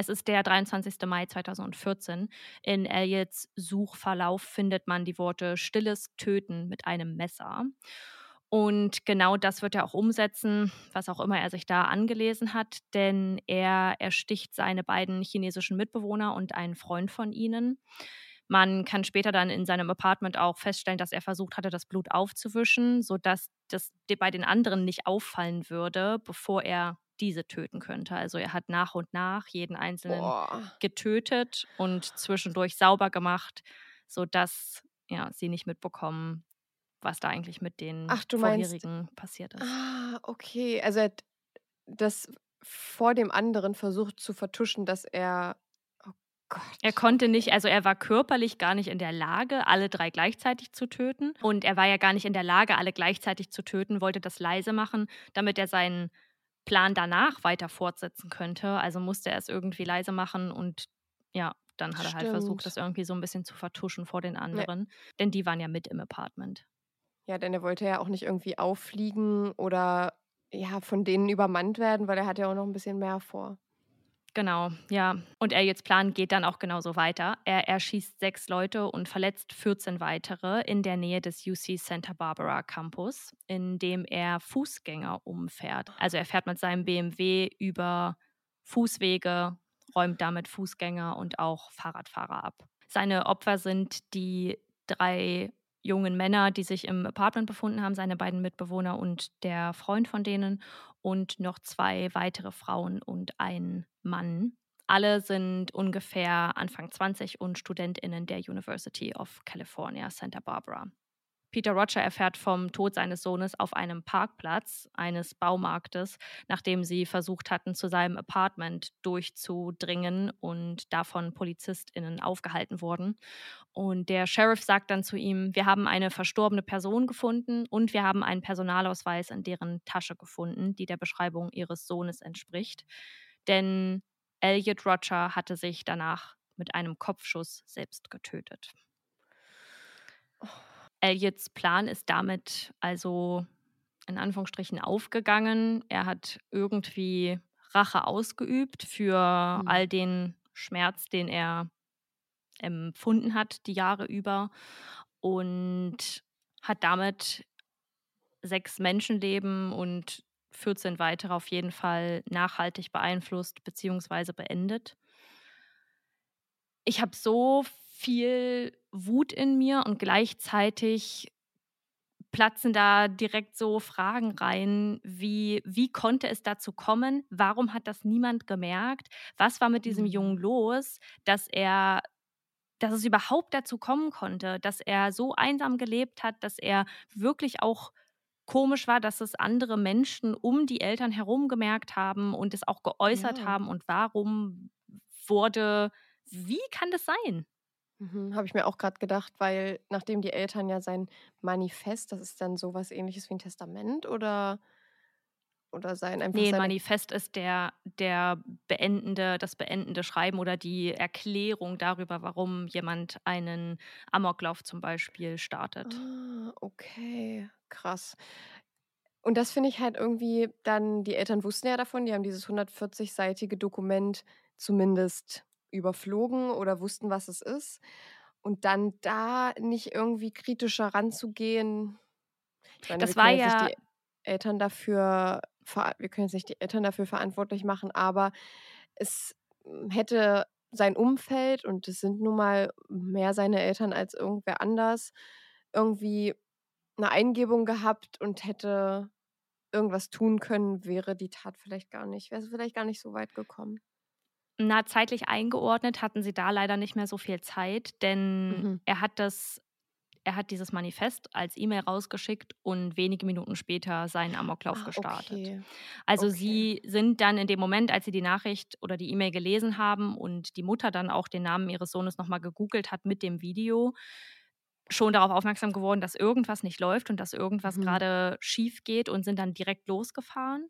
S3: Es ist der 23. Mai 2014. In Elliots Suchverlauf findet man die Worte stilles Töten mit einem Messer. Und genau das wird er auch umsetzen, was auch immer er sich da angelesen hat, denn er ersticht seine beiden chinesischen Mitbewohner und einen Freund von ihnen. Man kann später dann in seinem Apartment auch feststellen, dass er versucht hatte, das Blut aufzuwischen, sodass das bei den anderen nicht auffallen würde, bevor er diese töten könnte. Also er hat nach und nach jeden einzelnen Boah. getötet und zwischendurch sauber gemacht, sodass ja, sie nicht mitbekommen, was da eigentlich mit den Ach, vorherigen meinst, passiert ist.
S1: Ah, okay. Also er hat das vor dem anderen versucht zu vertuschen, dass er. Gott.
S3: Er konnte nicht, also er war körperlich gar nicht in der Lage, alle drei gleichzeitig zu töten. Und er war ja gar nicht in der Lage, alle gleichzeitig zu töten, wollte das leise machen, damit er seinen Plan danach weiter fortsetzen könnte. Also musste er es irgendwie leise machen und ja, dann hat er halt versucht,
S1: Stimmt.
S3: das irgendwie so ein bisschen zu vertuschen vor den anderen. Denn die waren ja mit im Apartment.
S1: Ja, denn er wollte ja auch nicht irgendwie auffliegen oder ja, von denen übermannt werden, weil er hat ja auch noch ein bisschen mehr vor.
S3: Genau, ja. Und Elliots Plan geht dann auch genauso weiter. Er erschießt sechs Leute und verletzt 14 weitere in der Nähe des UC Santa Barbara Campus, indem er Fußgänger umfährt. Also er fährt mit seinem BMW über Fußwege, räumt damit Fußgänger und auch Fahrradfahrer ab. Seine Opfer sind die drei jungen Männer, die sich im Apartment befunden haben, seine beiden Mitbewohner und der Freund von denen und noch zwei weitere Frauen und ein Mann. Alle sind ungefähr Anfang 20 und StudentInnen der University of California, Santa Barbara. Peter Roger erfährt vom Tod seines Sohnes auf einem Parkplatz eines Baumarktes, nachdem sie versucht hatten, zu seinem Apartment durchzudringen und davon PolizistInnen aufgehalten wurden. Und der Sheriff sagt dann zu ihm: Wir haben eine verstorbene Person gefunden und wir haben einen Personalausweis in deren Tasche gefunden, die der Beschreibung ihres Sohnes entspricht. Denn Elliot Roger hatte sich danach mit einem Kopfschuss selbst getötet. Elliots Plan ist damit also in Anführungsstrichen aufgegangen. Er hat irgendwie Rache ausgeübt für
S1: Mhm.
S3: all den Schmerz, den er empfunden hat die Jahre über und hat damit sechs Menschenleben und 14 weitere auf jeden Fall nachhaltig beeinflusst bzw. beendet. Ich habe so viel Wut in mir und gleichzeitig platzen da direkt so Fragen rein, wie wie konnte es dazu kommen? Warum hat das niemand gemerkt? Was war mit diesem
S1: Mhm.
S3: Jungen los, dass er dass es überhaupt dazu kommen konnte, dass er so einsam gelebt hat, dass er wirklich auch komisch war, dass es andere Menschen um die Eltern herum gemerkt haben und es auch geäußert
S1: Ja.
S3: haben und warum wurde wie kann das sein?
S1: Mhm, Habe ich mir auch gerade gedacht, weil nachdem die Eltern ja sein Manifest, das ist dann sowas ähnliches wie ein Testament oder, oder sein einfach
S3: Nee, Manifest ist der der beendende das beendende Schreiben oder die Erklärung darüber, warum jemand einen Amoklauf zum Beispiel startet.
S1: Ah, okay, krass. Und das finde ich halt irgendwie dann, die Eltern wussten ja davon, die haben dieses 140-seitige Dokument zumindest überflogen oder wussten, was es ist. Und dann da nicht irgendwie kritischer ranzugehen. Ich meine,
S3: Das war ja
S1: die Eltern dafür, wir können jetzt nicht die Eltern dafür verantwortlich machen, aber es mm, hätte sein Umfeld, und es sind nun mal mehr seine Eltern als irgendwer anders, irgendwie eine Eingebung gehabt und hätte irgendwas tun können, wäre die Tat vielleicht gar nicht, wäre es vielleicht gar nicht so weit gekommen.
S3: Na, zeitlich eingeordnet hatten sie da leider nicht mehr so viel Zeit, denn
S1: Mhm.
S3: er hat das er hat dieses Manifest als E-Mail rausgeschickt und wenige Minuten später seinen Amoklauf
S1: Ah,
S3: gestartet.
S1: okay.
S3: Also
S1: Okay.
S3: sie sind dann in dem Moment, als sie die Nachricht oder die E-Mail gelesen haben und die Mutter dann auch den Namen ihres Sohnes nochmal gegoogelt hat mit dem Video, schon darauf aufmerksam geworden, dass irgendwas nicht läuft und dass irgendwas
S1: Mhm.
S3: gerade schief geht und sind dann direkt losgefahren,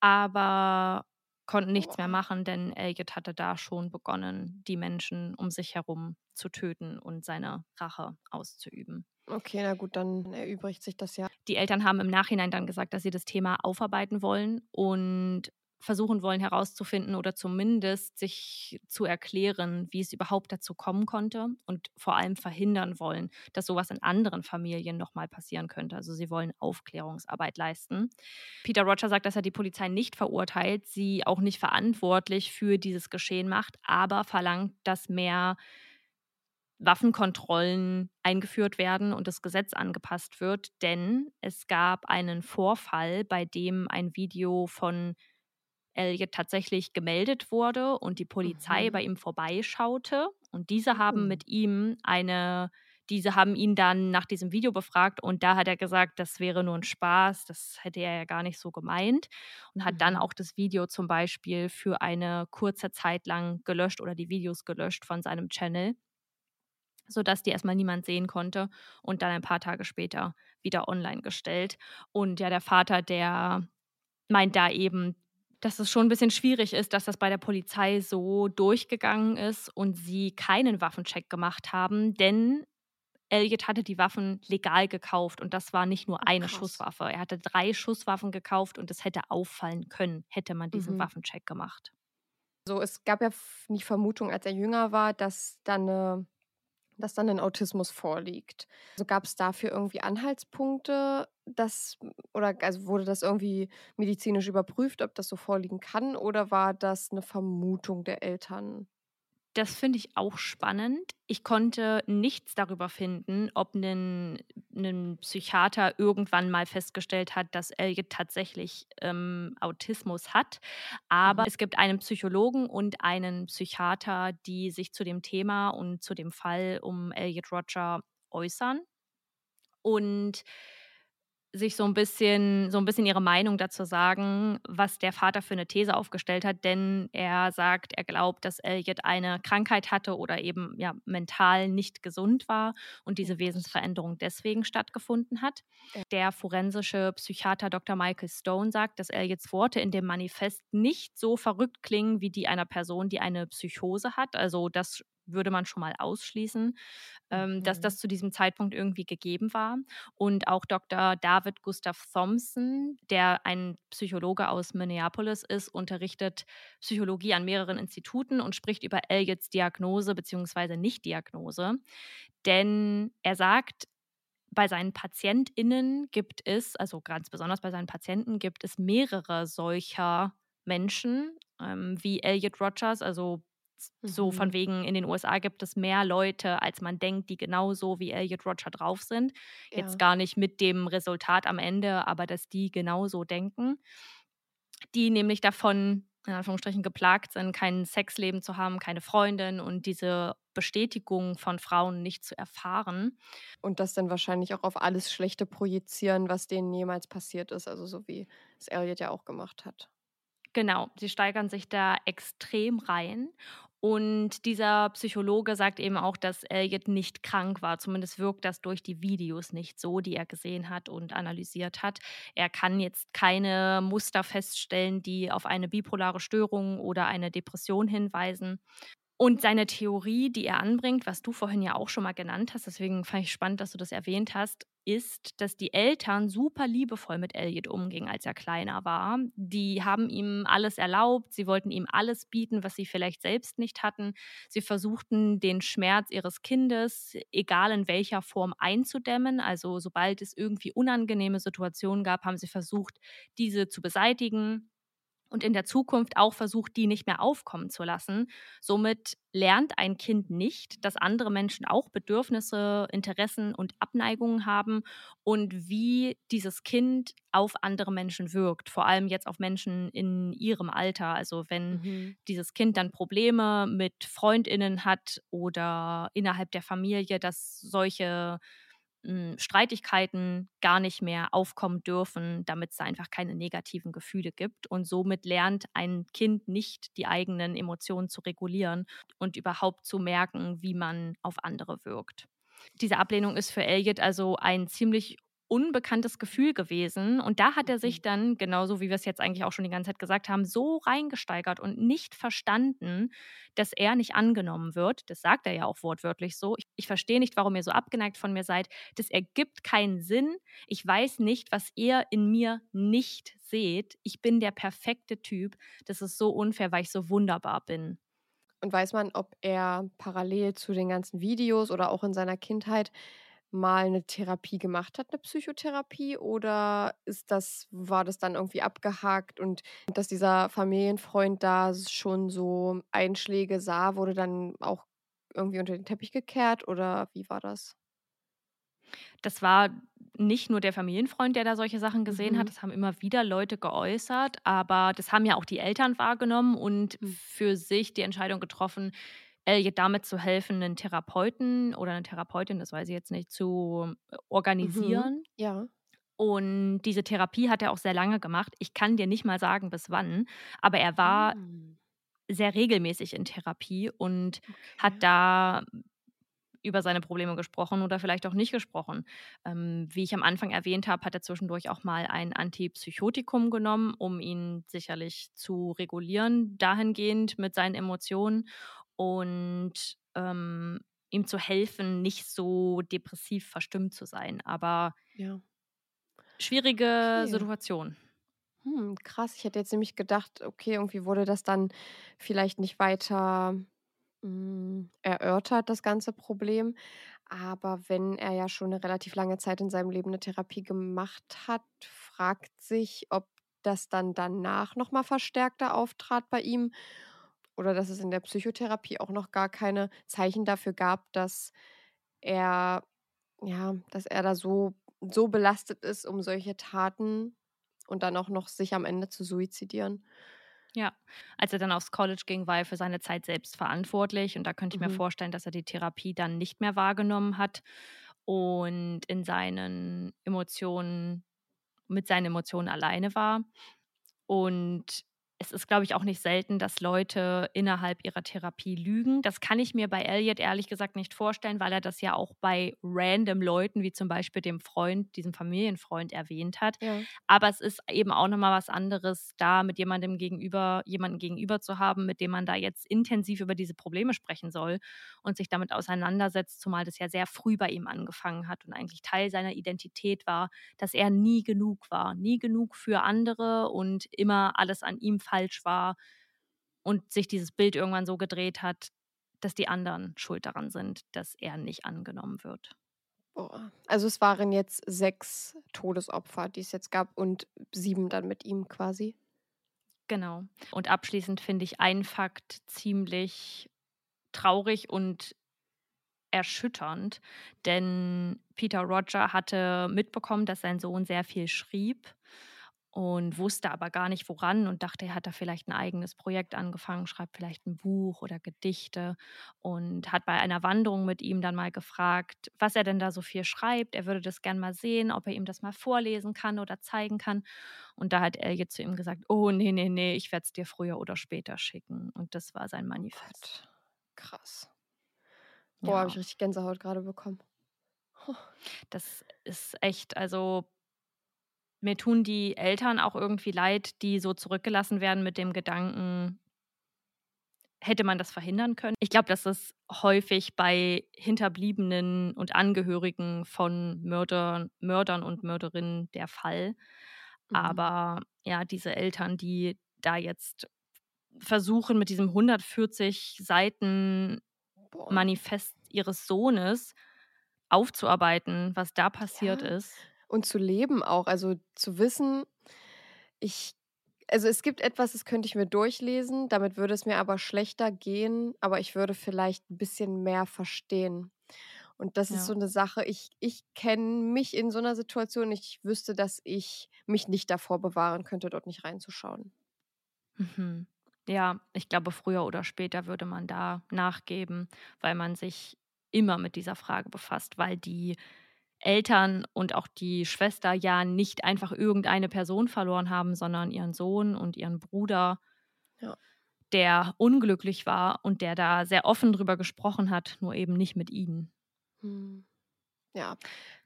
S3: aber konnten nichts mehr machen, denn Elliot hatte da schon begonnen, die Menschen um sich herum zu töten und seine Rache auszuüben.
S1: Okay, na gut, dann erübrigt sich das ja.
S3: Die Eltern haben im Nachhinein dann gesagt, dass sie das Thema aufarbeiten wollen und versuchen wollen herauszufinden oder zumindest sich zu erklären, wie es überhaupt dazu kommen konnte und vor allem verhindern wollen, dass sowas in anderen Familien nochmal passieren könnte. Also sie wollen Aufklärungsarbeit leisten. Peter Roger sagt, dass er die Polizei nicht verurteilt, sie auch nicht verantwortlich für dieses Geschehen macht, aber verlangt, dass mehr Waffenkontrollen eingeführt werden und das Gesetz angepasst wird, denn es gab einen Vorfall, bei dem ein Video von Elliot tatsächlich gemeldet wurde und die Polizei
S1: Mhm.
S3: bei ihm vorbeischaute. Und diese haben
S1: Mhm.
S3: mit ihm eine diese haben ihn dann nach diesem Video befragt und da hat er gesagt, das wäre nur ein Spaß, das hätte er ja gar nicht so gemeint und hat dann
S1: Mhm.
S3: auch das Video zum Beispiel für eine kurze Zeit lang gelöscht oder die Videos gelöscht von seinem Channel, sodass die erstmal niemand sehen konnte und dann ein paar Tage später wieder online gestellt. Und ja, der Vater, der meint da eben, dass es schon ein bisschen schwierig ist, dass das bei der Polizei so durchgegangen ist und sie keinen Waffencheck gemacht haben, denn Elliot hatte die Waffen legal gekauft und das war nicht nur eine
S1: krass.
S3: Schusswaffe. Er hatte drei Schusswaffen gekauft und es hätte auffallen können, hätte man diesen
S1: Mhm.
S3: Waffencheck gemacht.
S1: So, es gab ja die Vermutung, als er jünger war, dass dann, eine, dass dann ein Autismus vorliegt. Also gab es dafür irgendwie Anhaltspunkte, dass, oder also wurde das irgendwie medizinisch überprüft, ob das so vorliegen kann, oder war das eine Vermutung der Eltern?
S3: Das finde ich auch spannend. Ich konnte nichts darüber finden, ob ein, ein Psychiater irgendwann mal festgestellt hat, dass Elliot tatsächlich ähm, Autismus hat. Aber
S1: Mhm.
S3: es gibt einen Psychologen und einen Psychiater, die sich zu dem Thema und zu dem Fall um Elliot Roger äußern und sich so ein bisschen so ein bisschen ihre Meinung dazu sagen, was der Vater für eine These aufgestellt hat, denn er sagt, er glaubt, dass Elliot eine Krankheit hatte oder eben, ja, mental nicht gesund war und diese. Wesensveränderung deswegen stattgefunden hat. Der forensische Psychiater Dr. Michael Stone sagt, dass Elliots Worte in dem Manifest nicht so verrückt klingen wie die einer Person, die eine Psychose hat. Also, das würde man schon mal ausschließen, ähm, dass
S1: Mhm.
S3: das zu diesem Zeitpunkt irgendwie gegeben war. Und auch Dr. David Gustav Thompson, der ein Psychologe aus Minneapolis ist, unterrichtet Psychologie an mehreren Instituten und spricht über Elliots Diagnose bzw. Nichtdiagnose. Denn er sagt, bei seinen PatientInnen gibt es, also ganz besonders bei seinen Patienten, gibt es mehrere solcher Menschen ähm, wie Elliot Rogers, also so von
S1: Mhm.
S3: wegen in den USA gibt es mehr Leute, als man denkt, die genauso wie Elliot Roger drauf sind.
S1: Ja.
S3: Jetzt gar nicht mit dem Resultat am Ende, aber dass die genauso denken. Die nämlich davon, in Anführungsstrichen, geplagt sind, kein Sexleben zu haben, keine Freundin und diese Bestätigung von Frauen nicht zu erfahren.
S1: Und das dann wahrscheinlich auch auf alles Schlechte projizieren, was denen jemals passiert ist. Also so wie es Elliot ja auch gemacht hat.
S3: Genau, sie steigern sich da extrem rein. Und dieser Psychologe sagt eben auch, dass Elliot nicht krank war. Zumindest wirkt das durch die Videos nicht so, die er gesehen hat und analysiert hat. Er kann jetzt keine Muster feststellen, die auf eine bipolare Störung oder eine Depression hinweisen. Und seine Theorie, die er anbringt, was du vorhin ja auch schon mal genannt hast, deswegen fand ich spannend, dass du das erwähnt hast, ist, dass die Eltern super liebevoll mit Elliot umgingen, als er kleiner war. Die haben ihm alles erlaubt, sie wollten ihm alles bieten, was sie vielleicht selbst nicht hatten. Sie versuchten, den Schmerz ihres Kindes, egal in welcher Form, einzudämmen. Also sobald es irgendwie unangenehme Situationen gab, haben sie versucht, diese zu beseitigen und in der Zukunft auch versucht, die nicht mehr aufkommen zu lassen. Somit lernt ein Kind nicht, dass andere Menschen auch Bedürfnisse, Interessen und Abneigungen haben und wie dieses Kind auf andere Menschen wirkt, vor allem jetzt auf Menschen in ihrem Alter. Also wenn
S1: Mhm.
S3: dieses Kind dann Probleme mit Freundinnen hat oder innerhalb der Familie, dass solche mh, Streitigkeiten gar nicht mehr aufkommen dürfen, damit es einfach keine negativen Gefühle gibt. Und somit lernt ein Kind nicht, die eigenen Emotionen zu regulieren und überhaupt zu merken, wie man auf andere wirkt. Diese Ablehnung ist für Elliot also ein ziemlich unbekanntes Gefühl gewesen. Und da hat er sich dann, genauso wie wir es jetzt eigentlich auch schon die ganze Zeit gesagt haben, so reingesteigert und nicht verstanden, dass er nicht angenommen wird. Das sagt er ja auch wortwörtlich so. Ich, verstehe nicht, warum ihr so abgeneigt von mir seid. Das ergibt keinen Sinn. Ich weiß nicht, was ihr in mir nicht seht. Ich bin der perfekte Typ. Das ist so unfair, weil ich so wunderbar bin.
S1: Und weiß man, ob er parallel zu den ganzen Videos oder auch in seiner Kindheit mal eine Therapie gemacht hat, eine Psychotherapie, oder ist das, war das dann irgendwie abgehakt und dass dieser Familienfreund da schon so Einschläge sah, wurde dann auch irgendwie unter den Teppich gekehrt oder wie war das?
S3: Das war nicht nur der Familienfreund, der da solche Sachen gesehen
S1: Mhm.
S3: hat, das haben immer wieder Leute geäußert, aber das haben ja auch die Eltern wahrgenommen und
S1: Mhm.
S3: für sich die Entscheidung getroffen, Elliot damit zu helfen, einen Therapeuten oder eine Therapeutin, das weiß ich jetzt nicht, zu äh, organisieren.
S1: Mhm. Ja.
S3: Und diese Therapie hat er auch sehr lange gemacht. Ich kann dir nicht mal sagen, bis wann, aber er war
S1: Hm.
S3: Sehr regelmäßig in Therapie und
S1: Okay.
S3: hat da über seine Probleme gesprochen oder vielleicht auch nicht gesprochen. Ähm, wie ich am Anfang erwähnt habe, hat er zwischendurch auch mal ein Antipsychotikum genommen, um ihn sicherlich zu regulieren, dahingehend mit seinen Emotionen und ähm, ihm zu helfen, nicht so depressiv verstimmt zu sein. Aber
S1: Ja.
S3: schwierige
S1: Okay.
S3: Situation.
S1: Hm, krass. Ich hätte jetzt nämlich gedacht, okay, irgendwie wurde das dann vielleicht nicht weiter mm, erörtert, das ganze Problem. Aber wenn er ja schon eine relativ lange Zeit in seinem Leben eine Therapie gemacht hat, fragt sich, ob das dann danach nochmal verstärkter auftrat bei ihm oder dass es in der Psychotherapie auch noch gar keine Zeichen dafür gab, dass er, ja, dass er da so, so belastet ist, um solche Taten und dann auch noch sich am Ende zu suizidieren.
S3: Ja, als er dann aufs College ging, war er für seine Zeit selbst verantwortlich und da könnte ich mir
S1: Mhm.
S3: vorstellen, dass er die Therapie dann nicht mehr wahrgenommen hat und in seinen Emotionen, mit seinen Emotionen alleine war. Und es ist, glaube ich, auch nicht selten, dass Leute innerhalb ihrer Therapie lügen. Das kann ich mir bei Elliot ehrlich gesagt nicht vorstellen, weil er das ja auch bei random Leuten, wie zum Beispiel dem Freund, diesem Familienfreund erwähnt hat.
S1: Ja.
S3: Aber es ist eben auch nochmal was anderes, da mit jemandem gegenüber, jemanden gegenüber zu haben, mit dem man da jetzt intensiv über diese Probleme sprechen soll und sich damit auseinandersetzt, zumal das ja sehr früh bei ihm angefangen hat und eigentlich Teil seiner Identität war, dass er nie genug war, nie genug für andere und immer alles an ihm falsch war und sich dieses Bild irgendwann so gedreht hat, dass die anderen schuld daran sind, dass er nicht angenommen wird.
S1: Also es waren jetzt sechs Todesopfer, die es jetzt gab und sieben dann mit ihm quasi.
S3: Genau. Und abschließend finde ich einen Fakt ziemlich traurig und erschütternd, denn Peter Roger hatte mitbekommen, dass sein Sohn sehr viel schrieb und wusste aber gar nicht woran und dachte, er hat da vielleicht ein eigenes Projekt angefangen, schreibt vielleicht ein Buch oder Gedichte und hat bei einer Wanderung mit ihm dann mal gefragt, was er denn da so viel schreibt. Er würde das gern mal sehen, ob er ihm das mal vorlesen kann oder zeigen kann. Und da hat Elliot zu ihm gesagt, oh nee, nee, nee, ich werde es dir früher oder später schicken. Und das war sein Manifest.
S1: Gott. Krass. Boah, habe
S3: Ja.
S1: ich richtig Gänsehaut gerade bekommen.
S3: Das ist echt, also mir tun die Eltern auch irgendwie leid, die so zurückgelassen werden mit dem Gedanken, hätte man das verhindern können. Ich glaube, das ist häufig bei Hinterbliebenen und Angehörigen von Mördern, Mördern und Mörderinnen der Fall.
S1: Mhm.
S3: Aber ja, diese Eltern, die da jetzt versuchen, mit diesem 140 Seiten. Manifest ihres Sohnes aufzuarbeiten, was da passiert
S1: Ja.
S3: ist.
S1: Und zu leben auch, also zu wissen, ich, also es gibt etwas, das könnte ich mir durchlesen, damit würde es mir aber schlechter gehen, aber ich würde vielleicht ein bisschen mehr verstehen. Und das
S3: Ja.
S1: ist so eine Sache, ich, ich kenne mich in so einer Situation, ich wüsste, dass ich mich nicht davor bewahren könnte, dort nicht reinzuschauen.
S3: Mhm. Ja, ich glaube, früher oder später würde man da nachgeben, weil man sich immer mit dieser Frage befasst, weil die Eltern und auch die Schwester ja nicht einfach irgendeine Person verloren haben, sondern ihren Sohn und ihren Bruder,
S1: Ja.
S3: der unglücklich war und der da sehr offen drüber gesprochen hat, nur eben nicht mit ihnen.
S1: Hm. Ja,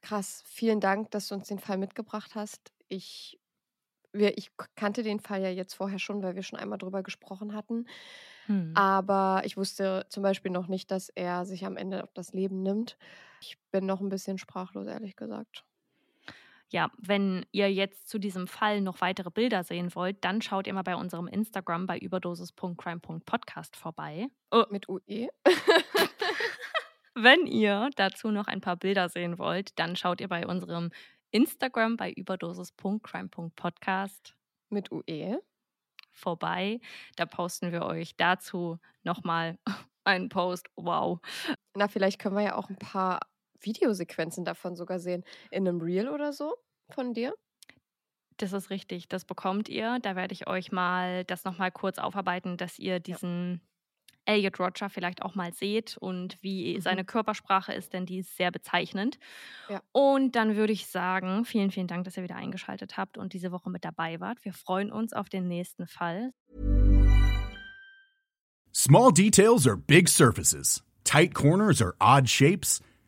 S1: krass. Vielen Dank, dass du uns den Fall mitgebracht hast. Ich, wir, ich kannte den Fall ja jetzt vorher schon, weil wir schon einmal drüber gesprochen hatten.
S3: Hm.
S1: Aber ich wusste zum Beispiel noch nicht, dass er sich am Ende auch das Leben nimmt. Ich bin noch ein bisschen sprachlos, ehrlich gesagt.
S3: Ja, wenn ihr jetzt zu diesem Fall noch weitere Bilder sehen wollt, dann schaut ihr mal bei unserem Instagram bei überdosis.crime.podcast vorbei. Oh,
S1: Mit UE.
S3: wenn ihr dazu noch ein paar Bilder sehen wollt, dann schaut ihr bei unserem Instagram bei überdosis.crime.podcast
S1: Mit. UE.
S3: vorbei. Da posten wir euch dazu nochmal einen Post. Wow.
S1: Na, vielleicht können wir ja auch ein paar Videosequenzen davon sogar sehen. In einem Reel oder so von dir.
S3: Das ist richtig, das bekommt ihr. Da werde ich euch mal das nochmal kurz aufarbeiten, dass ihr diesen Elliot Roger vielleicht auch mal seht und wie seine Körpersprache ist, denn die ist sehr bezeichnend.
S1: Ja.
S3: Und dann würde ich sagen, vielen, vielen Dank, dass ihr wieder eingeschaltet habt und diese Woche mit dabei wart. Wir freuen uns auf den nächsten Fall.
S5: Small details are big surfaces. Tight corners are odd shapes.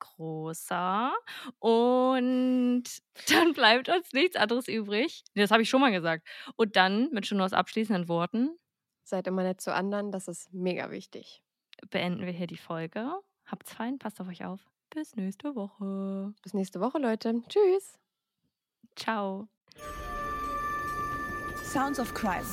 S3: großer. Und dann bleibt uns nichts anderes übrig. Das habe ich schon mal gesagt. Und dann mit schon aus abschließenden Worten
S1: Seid immer nett zu anderen, das ist mega wichtig.
S3: beenden wir hier die Folge. Habt's fein, passt auf euch auf. Bis nächste Woche.
S1: Bis nächste Woche, Leute. Tschüss.
S3: Ciao.
S2: Sounds of Crime.